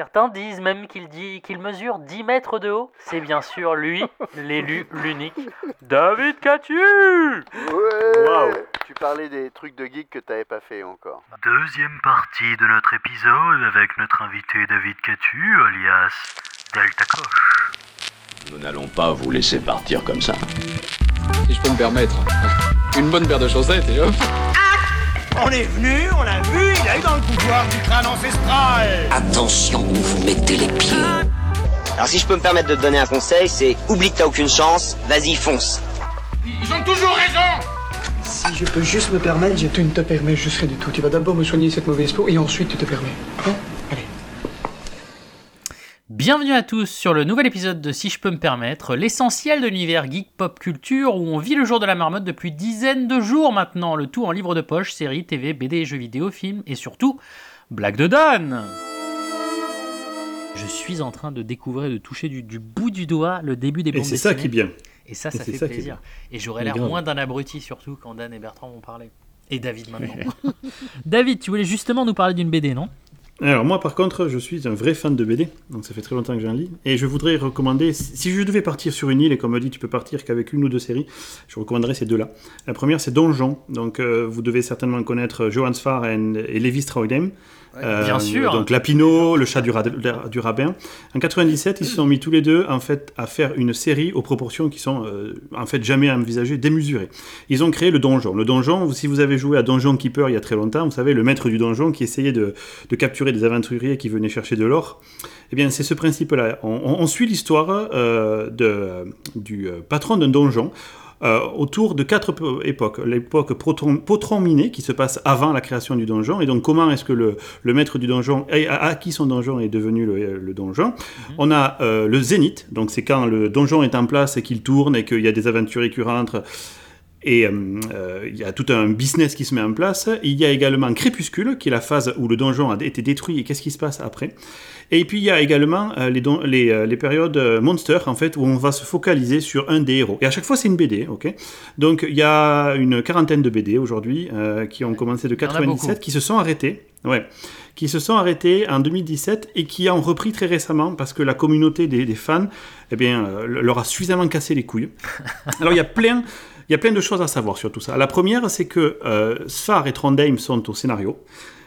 Certains disent même qu'il dit qu'il mesure 10 mètres de haut. C'est bien sûr lui, l'élu, l'unique, David Catu Ouais Waouh. Tu parlais des trucs de geek que t'avais pas fait encore. Deuxième partie de notre épisode avec notre invité David Catu, alias Delta Koch. Nous n'allons pas vous laisser partir comme ça. si je peux me permettre. Une bonne paire de chaussettes et hop. On est venu, on l'a vu, il a eu dans le pouvoir du crâne ancestral. Attention où vous mettez les pieds. Alors si je peux me permettre de te donner un conseil, c'est oublie que t'as aucune chance, vas-y fonce. Ils ont toujours raison. Si je peux juste me permettre, je... Tu ne te permets juste rien du tout. Tu vas d'abord me soigner cette mauvaise peau et ensuite tu te permets. Hein? Bienvenue à tous sur le nouvel épisode de Si je peux me permettre, l'essentiel de l'univers geek pop culture où on vit le jour de la marmotte depuis dizaines de jours maintenant, le tout en livre de poche, séries, TV, BD, jeux vidéo, films et surtout blague de Dan. Je suis en train de découvrir et de toucher du, du bout du doigt le début des Et bandes c'est ça qui est bien. Et ça, Et ça fait ça plaisir. Et j'aurais l'air moins d'un abruti surtout quand Dan et Bertrand vont parler. Et David maintenant. David, tu voulais justement nous parler d'une BD, non? Alors moi par contre je suis un vrai fan de BD, donc ça fait très longtemps que j'en lis, et je voudrais recommander, si je devais partir sur une île, et comme on me dit tu peux partir qu'avec une ou deux séries, je recommanderais ces deux-là. La première c'est Donjon, donc euh, vous devez certainement connaître Johan Sfar et, Lévi Strauydem. Euh, bien sûr. Donc Lapino, le chat du, ra- du rabbin. En 97, ils se sont mis tous les deux en fait à faire une série aux proportions qui sont euh, en fait jamais envisagées, démesurées. Ils ont créé le donjon. Le donjon, si vous avez joué à Donjon Keeper il y a très longtemps, vous savez le maître du donjon qui essayait de, de capturer des aventuriers qui venaient chercher de l'or. Eh bien, c'est ce principe-là. On, on- on suit l'histoire euh, du euh, patron d'un donjon. Euh, autour de quatre po- époques. L'époque proton- potron-miné, qui se passe avant la création du donjon, et donc comment est-ce que le, le maître du donjon a, acquis son donjon et est devenu le, le donjon? On a euh, le zénith, donc c'est quand le donjon est en place et qu'il tourne et qu'il y a des aventuriers qui rentrent. Et euh, euh, il y a tout un business qui se met en place. Il y a également Crépuscule, qui est la phase où le donjon a été détruit et qu'est-ce qui se passe après. Et puis il y a également euh, les, don- les, euh, les périodes Monster, en fait, où on va se focaliser sur un des héros. Et à chaque fois, c'est une BD, ok? Donc il y a une quarantaine de BD aujourd'hui qui ont commencé de Il y en a 97, beaucoup. qui se sont arrêtés. Ouais qui se sont arrêtés en 2017 et qui ont repris très récemment parce que la communauté des, des fans eh bien, euh, leur a suffisamment cassé les couilles. Alors il y a plein, il y a plein de choses à savoir sur tout ça. La première, c'est que euh, Sfar et Trondheim sont au scénario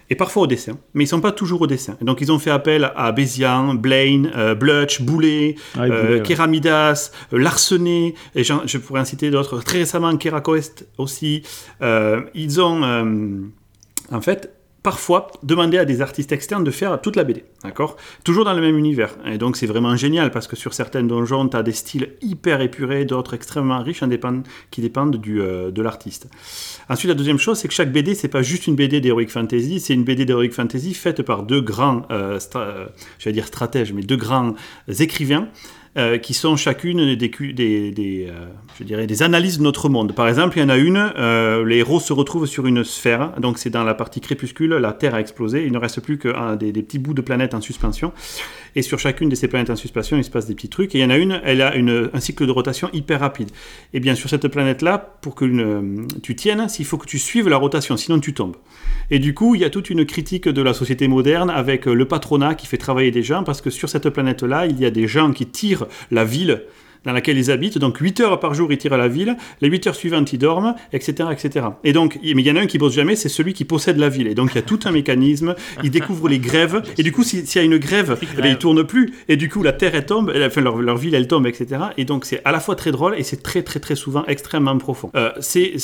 et parfois au dessin, mais ils sont pas toujours au dessin. Et donc ils ont fait appel à Bézian, Blaine, euh, Blutch, Boulet, Ah, euh, ouais. Kéramidas, euh, Larsenet, et je pourrais en citer d'autres. Très récemment, Kerakoest aussi. Euh, ils ont, en fait, parfois demandé à des artistes externes de faire toute la BD, d'accord? Toujours dans le même univers. Et donc c'est vraiment génial parce que sur certaines donjons, tu as des styles hyper épurés, d'autres extrêmement riches qui dépendent du, euh, de l'artiste. Ensuite, la deuxième chose, c'est que chaque BD, c'est pas juste une BD d'Heroic Fantasy, c'est une BD d'Heroic Fantasy faite par deux grands, euh, euh, j'allais dire stratèges, mais deux grands écrivains. Euh, qui sont chacune des, euh, je dirais des analyses de notre monde. Par exemple, il y en a une, euh, les héros se retrouvent sur une sphère, donc c'est dans la partie crépuscule, la Terre a explosé, il ne reste plus que des, petits bouts de planètes en suspension, et sur chacune de ces planètes en suspension, il se passe des petits trucs, et il y en a une, elle a un cycle de rotation hyper rapide. Et bien sur cette planète-là, pour que tu tiennes, il faut que tu suives la rotation, sinon tu tombes. Et du coup, il y a toute une critique de la société moderne avec le patronat qui fait travailler des gens, parce que sur cette planète-là, il y a des gens qui tirent la ville dans laquelle ils habitent. Donc 8 heures par jour, ils tirent la ville. Les 8 heures suivantes, ils dorment, etc. etc. Et donc, mais il y en a un qui bosse jamais, c'est celui qui possède la ville. Et donc, il y a tout un mécanisme. Ils découvrent les grèves. Et du coup, si- s'il y a une grève, eh bien, ils tournent plus. Et du coup, la terre, elle tombe. Enfin, leur, leur ville, elle tombe, etc. Et donc, c'est à la fois très drôle et c'est très, très, très souvent extrêmement profond. Euh, c'est-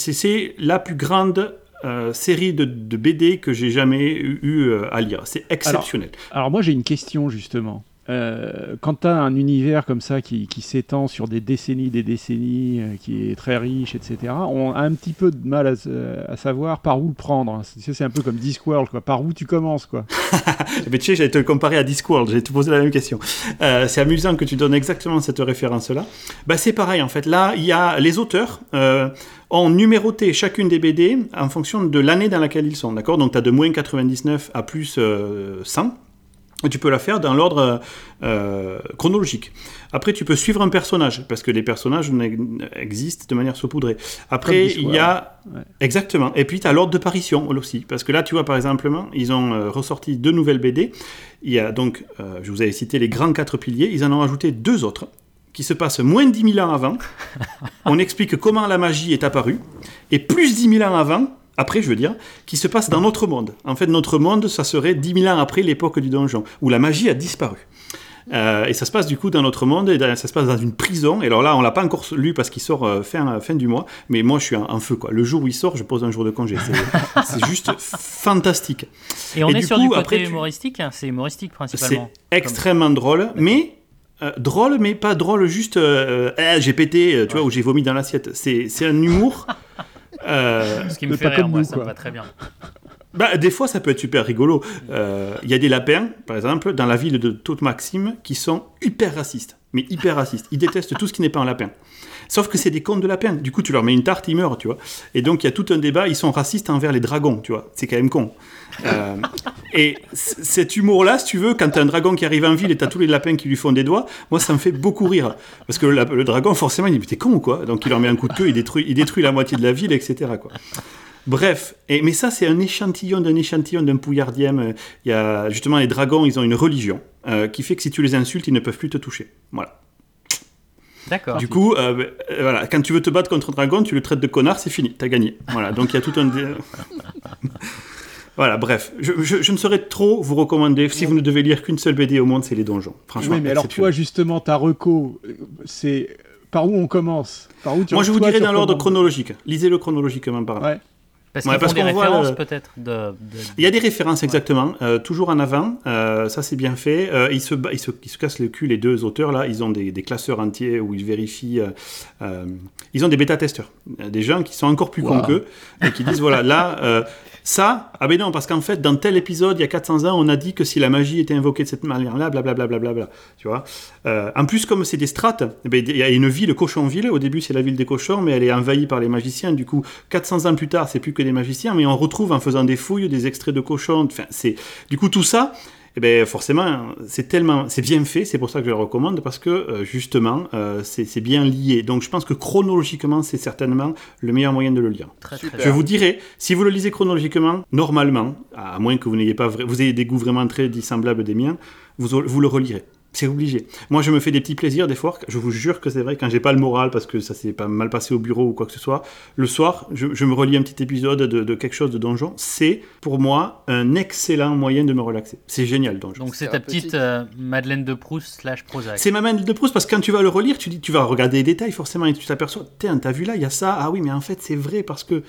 la plus grande euh, série de, de BD que j'ai jamais eu, eu, euh, à lire. C'est exceptionnel. Alors moi j'ai une question justement. Euh, quand tu as un univers comme ça qui, s'étend sur des décennies, des décennies, euh, qui est très riche, etc., on a un petit peu de mal à, savoir par où le prendre. C'est c'est un peu comme Discworld, quoi. par où tu commences. quoi. Mais tu sais, j'allais te comparer à Discworld, j'allais te poser la même question. Euh, c'est amusant que tu donnes exactement cette référence-là. Bah, c'est pareil, en fait. Là, il y a les auteurs ont numéroté chacune des BD en fonction de l'année dans laquelle ils sont, d'accord? Donc, tu as de moins 99 à plus euh, 100. Tu peux la faire dans l'ordre euh, chronologique. Après, tu peux suivre un personnage, parce que les personnages existent de manière saupoudrée. Après, il y a... Ouais. Exactement. Et puis, tu as l'ordre de parution aussi. Parce que là, tu vois, par exemple, ils ont euh, ressorti deux nouvelles BD. Il y a donc, euh, je vous avais cité les grands quatre piliers. Ils en ont ajouté deux autres, qui se passent moins de 10 000 ans avant. On explique comment la magie est apparue. Et plus 10 000 ans avant, après, je veux dire, qui se passe dans notre monde. En fait, notre monde, ça serait 10 000 ans après l'époque du donjon, où la magie a disparu. Euh, et ça se passe du coup dans notre monde, et dans- ça se passe dans une prison. Et alors là, on l'a pas encore lu parce qu'il sort euh, fin, fin du mois, mais moi je suis en, feu. Quoi. Le jour où il sort, je pose un jour de congé. C'est- C'est juste fantastique. Et on Et est du sur coup, du côté après, tu- humoristique, hein, c'est humoristique C'est principalement. extrêmement drôle, mais. euh, drôle, mais pas drôle juste Eh, j'ai pété, tu vois, ou j'ai vomi dans l'assiette. C'est c'est un humour. Euh, Ce qui me fait pas rire, comme moi, nous, ça me va très bien. Bah, des fois, ça peut être super rigolo. Euh, Il y a des lapins, par exemple, dans la ville de Toute Maxime, qui sont hyper racistes. Mais hyper racistes. Ils détestent tout ce qui n'est pas un lapin. Sauf que c'est des contes de lapins. Du coup, tu leur mets une tarte, ils meurent, tu vois. Et donc, il y a tout un débat. Ils sont racistes envers les dragons, tu vois. C'est quand même con. Euh, et cet humour-là, si tu veux, quand t'as un dragon qui arrive en ville et t'as tous les lapins qui lui font des doigts, moi, ça me fait beaucoup rire. Parce que le, dragon, forcément, il dit, mais t'es con ou quoi? Donc, il leur met un coup de queue, il détruit, il détruit la moitié de la ville, etc.. Bref, mais ça c'est un échantillon d'un échantillon d'un pouillardième. Il y a justement les dragons, ils ont une religion euh, qui fait que si tu les insultes, ils ne peuvent plus te toucher. Voilà. D'accord. Du coup, euh, euh, voilà, quand tu veux te battre contre un dragon, tu le traites de connard, c'est fini, t'as gagné. Voilà, donc il y a tout un. voilà, bref, je, je- je ne saurais trop vous recommander. Si vous ne devez lire qu'une seule BD au monde, c'est les donjons. Franchement, Oui, mais alors toi, justement, ta reco, c'est par où on commence? Par où tu Moi, je vous dirais dans l'ordre chronologique. Lisez-le chronologiquement par Ouais. Parce Ouais, qu'ils des qu'on voit références le- peut-être de, de- Il y a des références exactement, euh, toujours en avant, euh, ça c'est bien fait. Euh, ils, se, ils, se, ils se cassent le cul, les deux auteurs là, ils ont des, des classeurs entiers où ils vérifient. euh, euh, ils ont des bêta-testeurs, des gens qui sont encore plus cons Wow. qu'eux et qui disent voilà, là, euh, ça, ah ben non, parce qu'en fait, dans tel épisode, il y a 400 ans, on a dit que si la magie était invoquée de cette manière-là, blablabla, tu vois? Euh, en plus, comme c'est des strates, eh ben, il y a une ville, Cochonville, au début c'est la ville des cochons, mais elle est envahie par les magiciens, du coup, 400 ans plus tard, c'est plus que des magiciens, mais on retrouve en faisant des fouilles des extraits de cochons, enfin, c'est... Du coup, tout ça, eh ben, forcément, c'est tellement, c'est bien fait, c'est pour ça que je le recommande, parce que euh, justement, euh, c'est bien lié. Donc je pense que chronologiquement, c'est certainement le meilleur moyen de le lire. très très Super. Je vous dirais, si vous le lisez chronologiquement, normalement, à moins que vous n'ayez pas, vous ayez des goûts vraiment très dissemblables des miens, vous, vous le relirez. C'est obligé. Moi, je me fais des petits plaisirs des fois. Je vous jure que c'est vrai, quand j'ai pas le moral parce que ça s'est pas mal passé au bureau ou quoi que ce soit, le soir, je, je me relis un petit épisode de, de quelque chose de donjon. C'est, pour moi, un excellent moyen de me relaxer. C'est génial, donjon. Donc c'est ta petite euh, Madeleine de Proust slash Prozac. C'est ma main de Proust parce que quand tu vas le relire, tu, dis, tu vas regarder les détails forcément et tu t'aperçois, tiens, t'as vu là, il y a ça, ah oui, mais en fait c'est vrai parce que.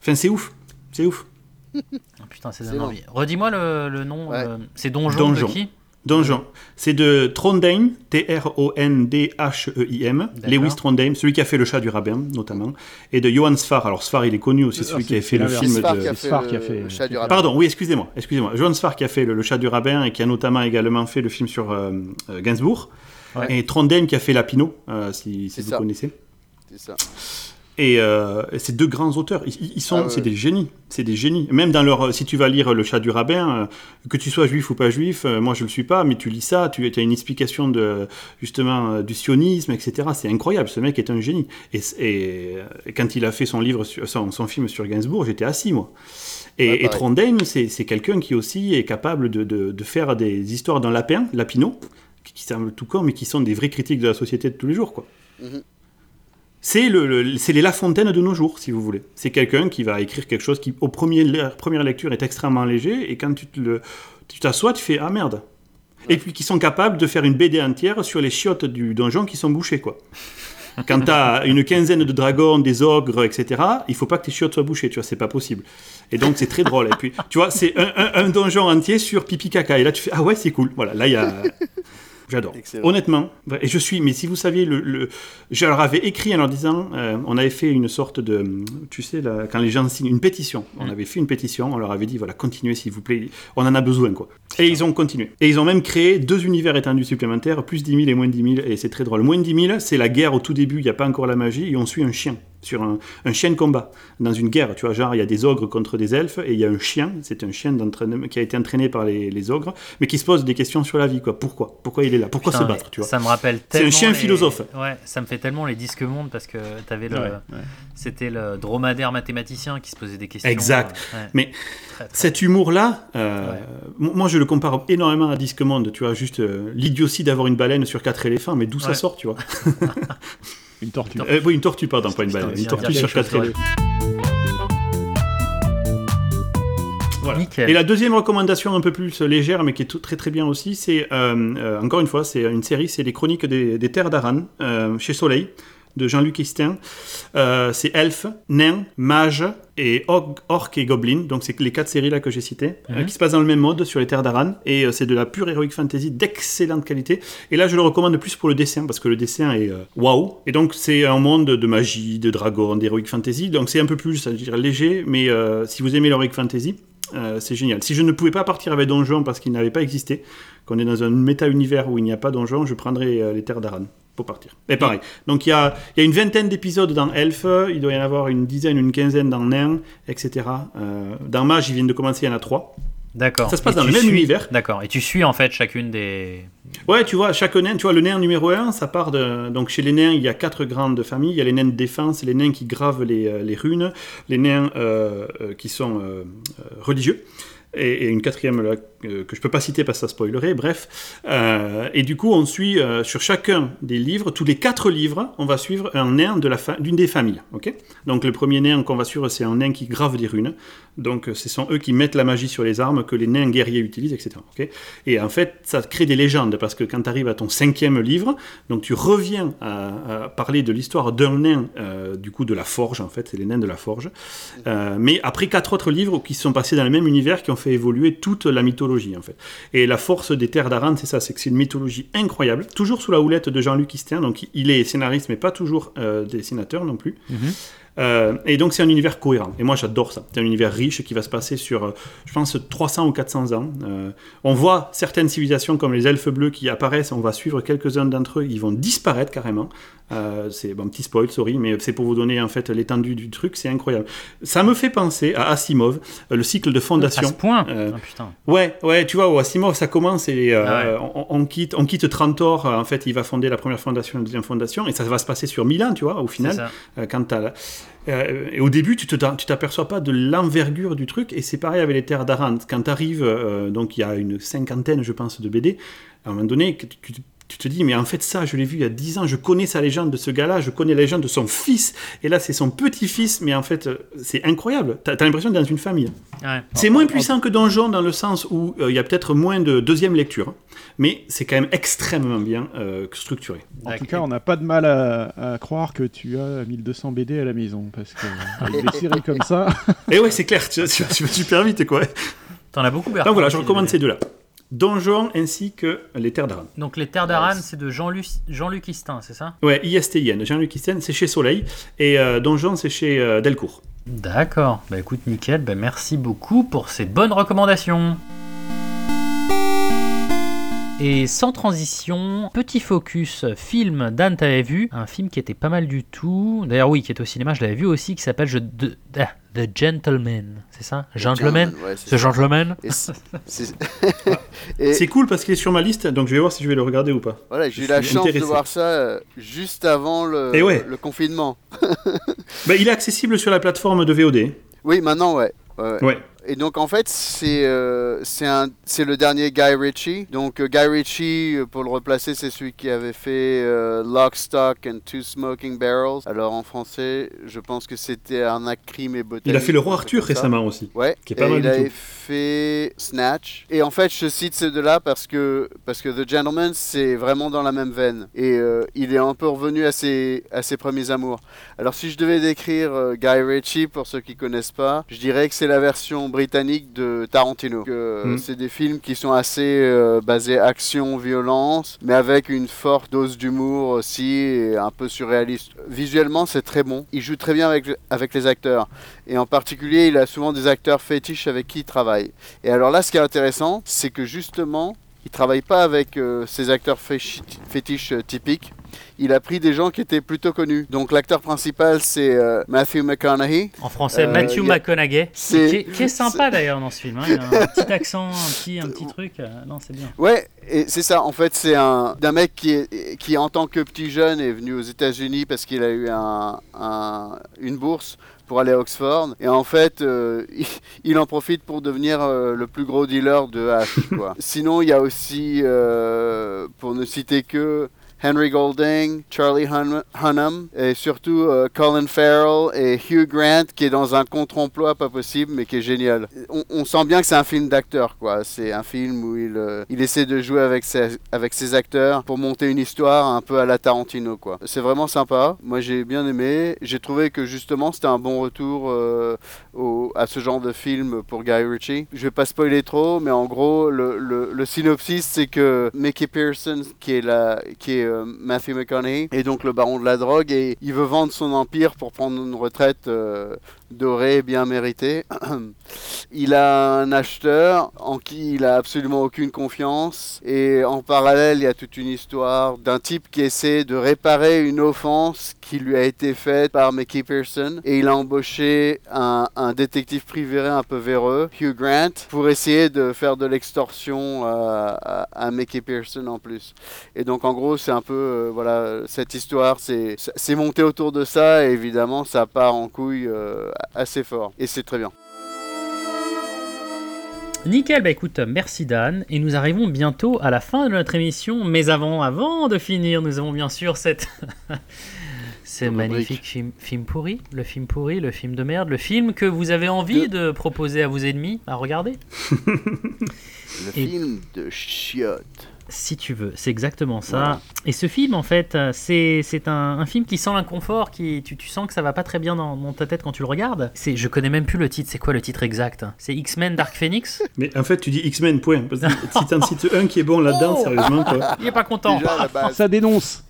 Enfin, c'est ouf, c'est ouf. Oh, putain, ça C'est donne bon. envie. Redis-moi le, le nom. Ouais. euh, c'est Donjon, Donjon. de qui? Donjon. C'est de Trondheim, T-R-O-N-D-H-E-I-M, Lewis Trondheim, celui qui a fait Le Chat du Rabbin, notamment, et de Johan Sfar. Alors Sfar, il est connu aussi, celui qui a fait le film de. qui a C'est fait Sfar le- qui a fait- le chat du qui a- rabbin. Pardon, oui, excusez-moi, excusez-moi. Johan Sfar qui a fait le, Chat du Rabbin et qui a notamment également fait le film sur euh, euh, Gainsbourg. Ouais. Et Trondheim qui a fait Lapino, euh, si, vous ça. connaissez. C'est ça. Et euh, ces deux grands auteurs, ils, ils sont, Ah ouais, c'est des génies, c'est des génies. Même dans leur, si tu vas lire Le Chat du Rabbin, euh, que tu sois juif ou pas juif, euh, moi je le suis pas, mais tu lis ça, tu as une explication de justement euh, du sionisme, etc. C'est incroyable. Ce mec est un génie. Et, et, euh, quand il a fait son livre, sur, son, son film sur Gainsbourg, j'étais assis moi. Et, pareil. Trondheim, c'est quelqu'un qui aussi est capable de, de- de faire des histoires d'un lapin, Lapino, qui, qui semblent tout con, mais qui sont des vraies critiques de la société de tous les jours, quoi. Mhm. C'est le, les La Fontaine de nos jours, si vous voulez. C'est quelqu'un qui va écrire quelque chose qui, au premier, première lecture, est extrêmement léger, et quand tu te tu tu fais ah merde. Et puis qui sont capables de faire une BD entière sur les chiottes du donjon qui sont bouchées, quoi. Quand t'as une quinzaine de dragons, des ogres, etc., il faut pas que tes chiottes soient bouchées, tu vois, c'est pas possible. Et donc c'est très drôle. Et puis, tu vois, c'est un- un donjon entier sur pipi caca. Et là, tu fais ah ouais, c'est cool. Voilà, là il y a. J'adore. Honnêtement, et je suis, mais si vous saviez, le, le- je leur avais écrit en leur disant, euh, on avait fait une sorte de, tu sais, là, quand les gens signent une pétition, on avait fait une pétition, on leur avait dit, voilà, continuez s'il vous plaît, on en a besoin, quoi. Et ils ont continué. Et ils ont même créé deux univers étendus supplémentaires, plus 10 000 et moins 10 000, et c'est très drôle. Moins 10 000, c'est la guerre au tout début, il n'y a pas encore la magie, et on suit un chien. Sur un, un chien de combat dans une guerre. Tu vois, genre il y a des ogres contre des elfes et il y a un chien. C'est un chien qui a été entraîné par les, les ogres, mais qui se pose des questions sur la vie. Quoi. Pourquoi? Pourquoi il est là? Pourquoi Putain, se battre Tu vois? Ça me rappelle C'est tellement. un chien les- philosophe. Ouais, ça me fait tellement les disques mondes parce que t'avais le. Ouais, ouais. C'était le dromadaire mathématicien qui se posait des questions. Exact. euh, ouais. Mais Très, très cet humour-là, euh, moi je le compare énormément à Disque Monde. Tu vois, juste euh, l'idiotie d'avoir une baleine sur quatre éléphants, mais d'où ça sort, tu vois? Une tortue. Euh, Oui, une tortue, pardon, pas une baleine. Une tortue quatre chose, éléphants. Voilà. Et la deuxième recommandation un peu plus légère, mais qui est tout- très très bien aussi, c'est euh, euh, encore une fois, c'est une série, c'est les Chroniques des, des Terres d'Aran euh, chez Soleil de Jean-Luc Istin. Euh, c'est elfes, nains, mages et orques et gobelins. Donc c'est les quatre séries là que j'ai citées, euh, qui se passent dans le même mode sur les Terres d'Aran. Et euh, c'est de la pure heroic fantasy d'excellente qualité. Et là je le recommande plus pour le dessin parce que le dessin est waouh. Et donc c'est un monde de magie, de dragons, d'heroic fantasy. Donc c'est un peu plus, je dirais, léger. Mais si vous aimez l'heroic fantasy, euh, c'est génial. Si je ne pouvais pas partir avec Donjon parce qu'il n'avait pas existé, qu'on est dans un méta-univers où il n'y a pas Donjon, je prendrais euh, les Terres d'Aran pour partir. Et pareil. Donc il y a, il y a une vingtaine d'épisodes dans Elf, il doit y en avoir une dizaine, une quinzaine dans Nain, etc. Euh, dans Mage, ils viennent de commencer, il y en a trois. D'accord. Ça se passe Et dans le même suis- univers. D'accord. Et tu suis en fait chacune des. Ouais, tu vois, chaque nain, tu vois, le nain numéro 1, ça part de. Donc chez les nains, il y a quatre grandes familles. Il y a les nains de défense, les nains qui gravent les, euh, les runes, les nains euh, qui sont euh, religieux. Et, et une quatrième euh, que je peux pas citer parce que ça spoilerait, bref. Euh, et du coup, on suit euh, sur chacun des livres, tous les quatre livres, on va suivre un nain de la fa- d'une des familles. ok? Donc le premier nain qu'on va suivre, c'est un nain qui grave des runes. Donc euh, ce sont eux qui mettent la magie sur les armes que les nains guerriers utilisent, etc. ok? Et en fait, ça crée des légendes parce que quand tu arrives à ton cinquième livre, donc tu reviens à, parler de l'histoire d'un nain, euh, du coup de la forge, en fait, c'est les nains de la forge. Euh, mais après quatre autres livres qui sont passés dans le même univers, qui ont fait évoluer toute la mythologie, Et la force des terres d'Aran, c'est ça, c'est que c'est une mythologie incroyable, toujours sous la houlette de Jean-Luc Istin, donc il est scénariste, mais pas toujours euh, dessinateur non plus. Euh, et donc c'est un univers cohérent. Et moi j'adore ça. C'est un univers riche qui va se passer sur, euh, je pense, 300 ou 400 ans. Euh, on voit certaines civilisations comme les elfes bleus qui apparaissent. On va suivre quelques-uns d'entre eux. Ils vont disparaître carrément. Euh, c'est bon, petit spoil, sorry, mais c'est pour vous donner en fait l'étendue du truc. C'est incroyable. Ça me fait penser à Asimov, le cycle de fondation. À ce point Ah, putain. Ouais, ouais, tu vois, Asimov, ça commence et Ah ouais. on, on quitte, on quitte Trantor. En fait, il va fonder la première fondation, la deuxième fondation, et ça va se passer sur mille ans, tu vois, au final. quand t'as euh, et au début, tu tu t'aperçois pas de l'envergure du truc, et c'est pareil avec les terres d'Aran. Quand tu arrives, donc il y a une cinquantaine, je pense, de BD, à un moment donné, tu, tu- tu te dis, mais en fait, ça, je l'ai vu il y a 10 ans, je connais sa légende de ce gars-là, je connais la légende de son fils, et là, c'est son petit-fils, mais en fait, euh, c'est incroyable. T'as as, l'impression d'être dans une famille. Ouais. C'est moins puissant que Donjon dans le sens où euh, il y a peut-être moins de deuxième lecture, mais c'est quand même extrêmement bien euh, structuré. En tout cas, on n'a pas de mal à, à croire que tu as 1200 BD à la maison, parce que avec des séries comme ça. Et ouais, c'est clair, tu, tu, tu vas super vite, quoi. T'en as beaucoup, Donc voilà, je recommande ces deux-là. Donjon ainsi que les Terres d'Aran. Donc les Terres d'Aran, c'est de Jean-Luc Jean-Luc Istin, c'est ça? Ouais, ISTIN, Jean-Luc Istin, c'est chez Soleil, et euh, Donjon, c'est chez euh, Delcourt. D'accord. Bah écoute, nickel. Bah merci beaucoup pour ces bonnes recommandations. Et sans transition, petit focus film. Dan, t'avais vu un film qui était pas mal du tout. D'ailleurs, oui, qui est au cinéma, je l'avais vu aussi, qui s'appelle je- The, ah, The Gentleman. C'est ça? Gentleman? Gentleman, ouais, c'est Ce ça. Gentleman? Et c'est- cool parce qu'il est sur ma liste, donc je vais voir si je vais le regarder ou pas. Voilà, j'ai eu Je la suis chance de voir ça euh, juste avant le, Et ouais. le confinement. Bah, il est accessible sur la plateforme de VOD. Oui, maintenant, ouais. ouais, ouais. Et donc, en fait, c'est euh, c'est le dernier Guy Ritchie. Donc, euh, Guy Ritchie, euh, pour le replacer, c'est celui qui avait fait euh, Lock, Stock and Two Smoking Barrels. Alors, en français, je pense que c'était Arnaque, Crime et Botanique. Il a fait Le Roi Arthur récemment aussi. Ouais, Qui est pas et mal il du avait tout. fait Snatch. Et en fait, je cite ces deux-là parce que, parce que The Gentleman, c'est vraiment dans la même veine. Et euh, il est un peu revenu à ses, à ses premiers amours. Alors, si je devais décrire Guy Ritchie, pour ceux qui connaissent pas, je dirais que c'est la version britannique de Tarantino. Euh, Mm. C'est des films qui sont assez euh, basés action, violence, mais avec une forte dose d'humour aussi et un peu surréaliste. Visuellement, c'est très bon. Il joue très bien avec, avec les acteurs. Et en particulier, il a souvent des acteurs fétiches avec qui il travaille. Et alors là, ce qui est intéressant, c'est que justement, il travaille pas avec euh, ces acteurs fétiches typiques. Il a pris des gens qui étaient plutôt connus. Donc l'acteur principal c'est euh, Matthew McConaughey. En français, Euh, Matthew a- McConaughey, c'est- qui, est- qui est sympa d'ailleurs dans ce film. hein. Il a un petit accent, un petit, un petit truc. euh, non, c'est bien. Ouais, et c'est ça. En fait, c'est un d'un mec qui est qui en tant que petit jeune est venu aux États-Unis parce qu'il a eu un, un- une bourse pour aller à Oxford. Et en fait, euh, il, il en profite pour devenir euh, le plus gros dealer de hash. Quoi. Sinon, il y a aussi, euh, pour ne citer que Henry Golding, Charlie Hun- Hunnam et surtout euh, Colin Farrell et Hugh Grant qui est dans un contre-emploi pas possible mais qui est génial. On, on sent bien que c'est un film d'acteur quoi. C'est un film où il, euh, il essaie de jouer avec ses, avec ses acteurs pour monter une histoire un peu à la Tarantino quoi. C'est vraiment sympa. Moi j'ai bien aimé. J'ai trouvé que justement c'était un bon retour euh, au- à ce genre de film pour Guy Ritchie. Je vais pas spoiler trop mais en gros le, le- le synopsis c'est que Mickey Pearson qui est la qui est euh, Matthew McConaughey est donc le baron de la drogue et il veut vendre son empire pour prendre une retraite euh, dorée bien méritée. il a un acheteur en qui il a absolument aucune confiance et en parallèle il y a toute une histoire d'un type qui essaie de réparer une offense qui lui a été faite par Mickey Pearson et il a embauché un, détective privé un peu véreux, Hugh Grant, pour essayer de faire de l'extorsion euh, à, à Mickey Pearson en plus. Et donc en gros c'est un peu euh, voilà cette histoire c'est c'est monté autour de ça et évidemment ça part en couille euh, assez fort. Et c'est très bien. Nickel, bah écoute, merci Dan, et nous arrivons bientôt à la fin de notre émission, mais avant, avant de finir, nous avons bien sûr cette... Ce magnifique film, film pourri, le film pourri, le film de merde, le film que vous avez envie de proposer à vos ennemis à regarder. Le Et- film de chiottes. Si tu veux, c'est exactement ça. Et ce film, en fait, euh, c'est c'est un, un film qui sent l'inconfort, qui tu, tu sens que ça va pas très bien dans, dans ta tête quand tu le regardes. C'est, je connais même plus le titre. C'est quoi le titre exact? C'est X-Men Dark Phoenix? Mais en fait, tu dis X-Men, point. Parce que si t'en cites un qui est bon là-dedans, Oh sérieusement, quoi. Il est pas content. Déjà. Ça dénonce.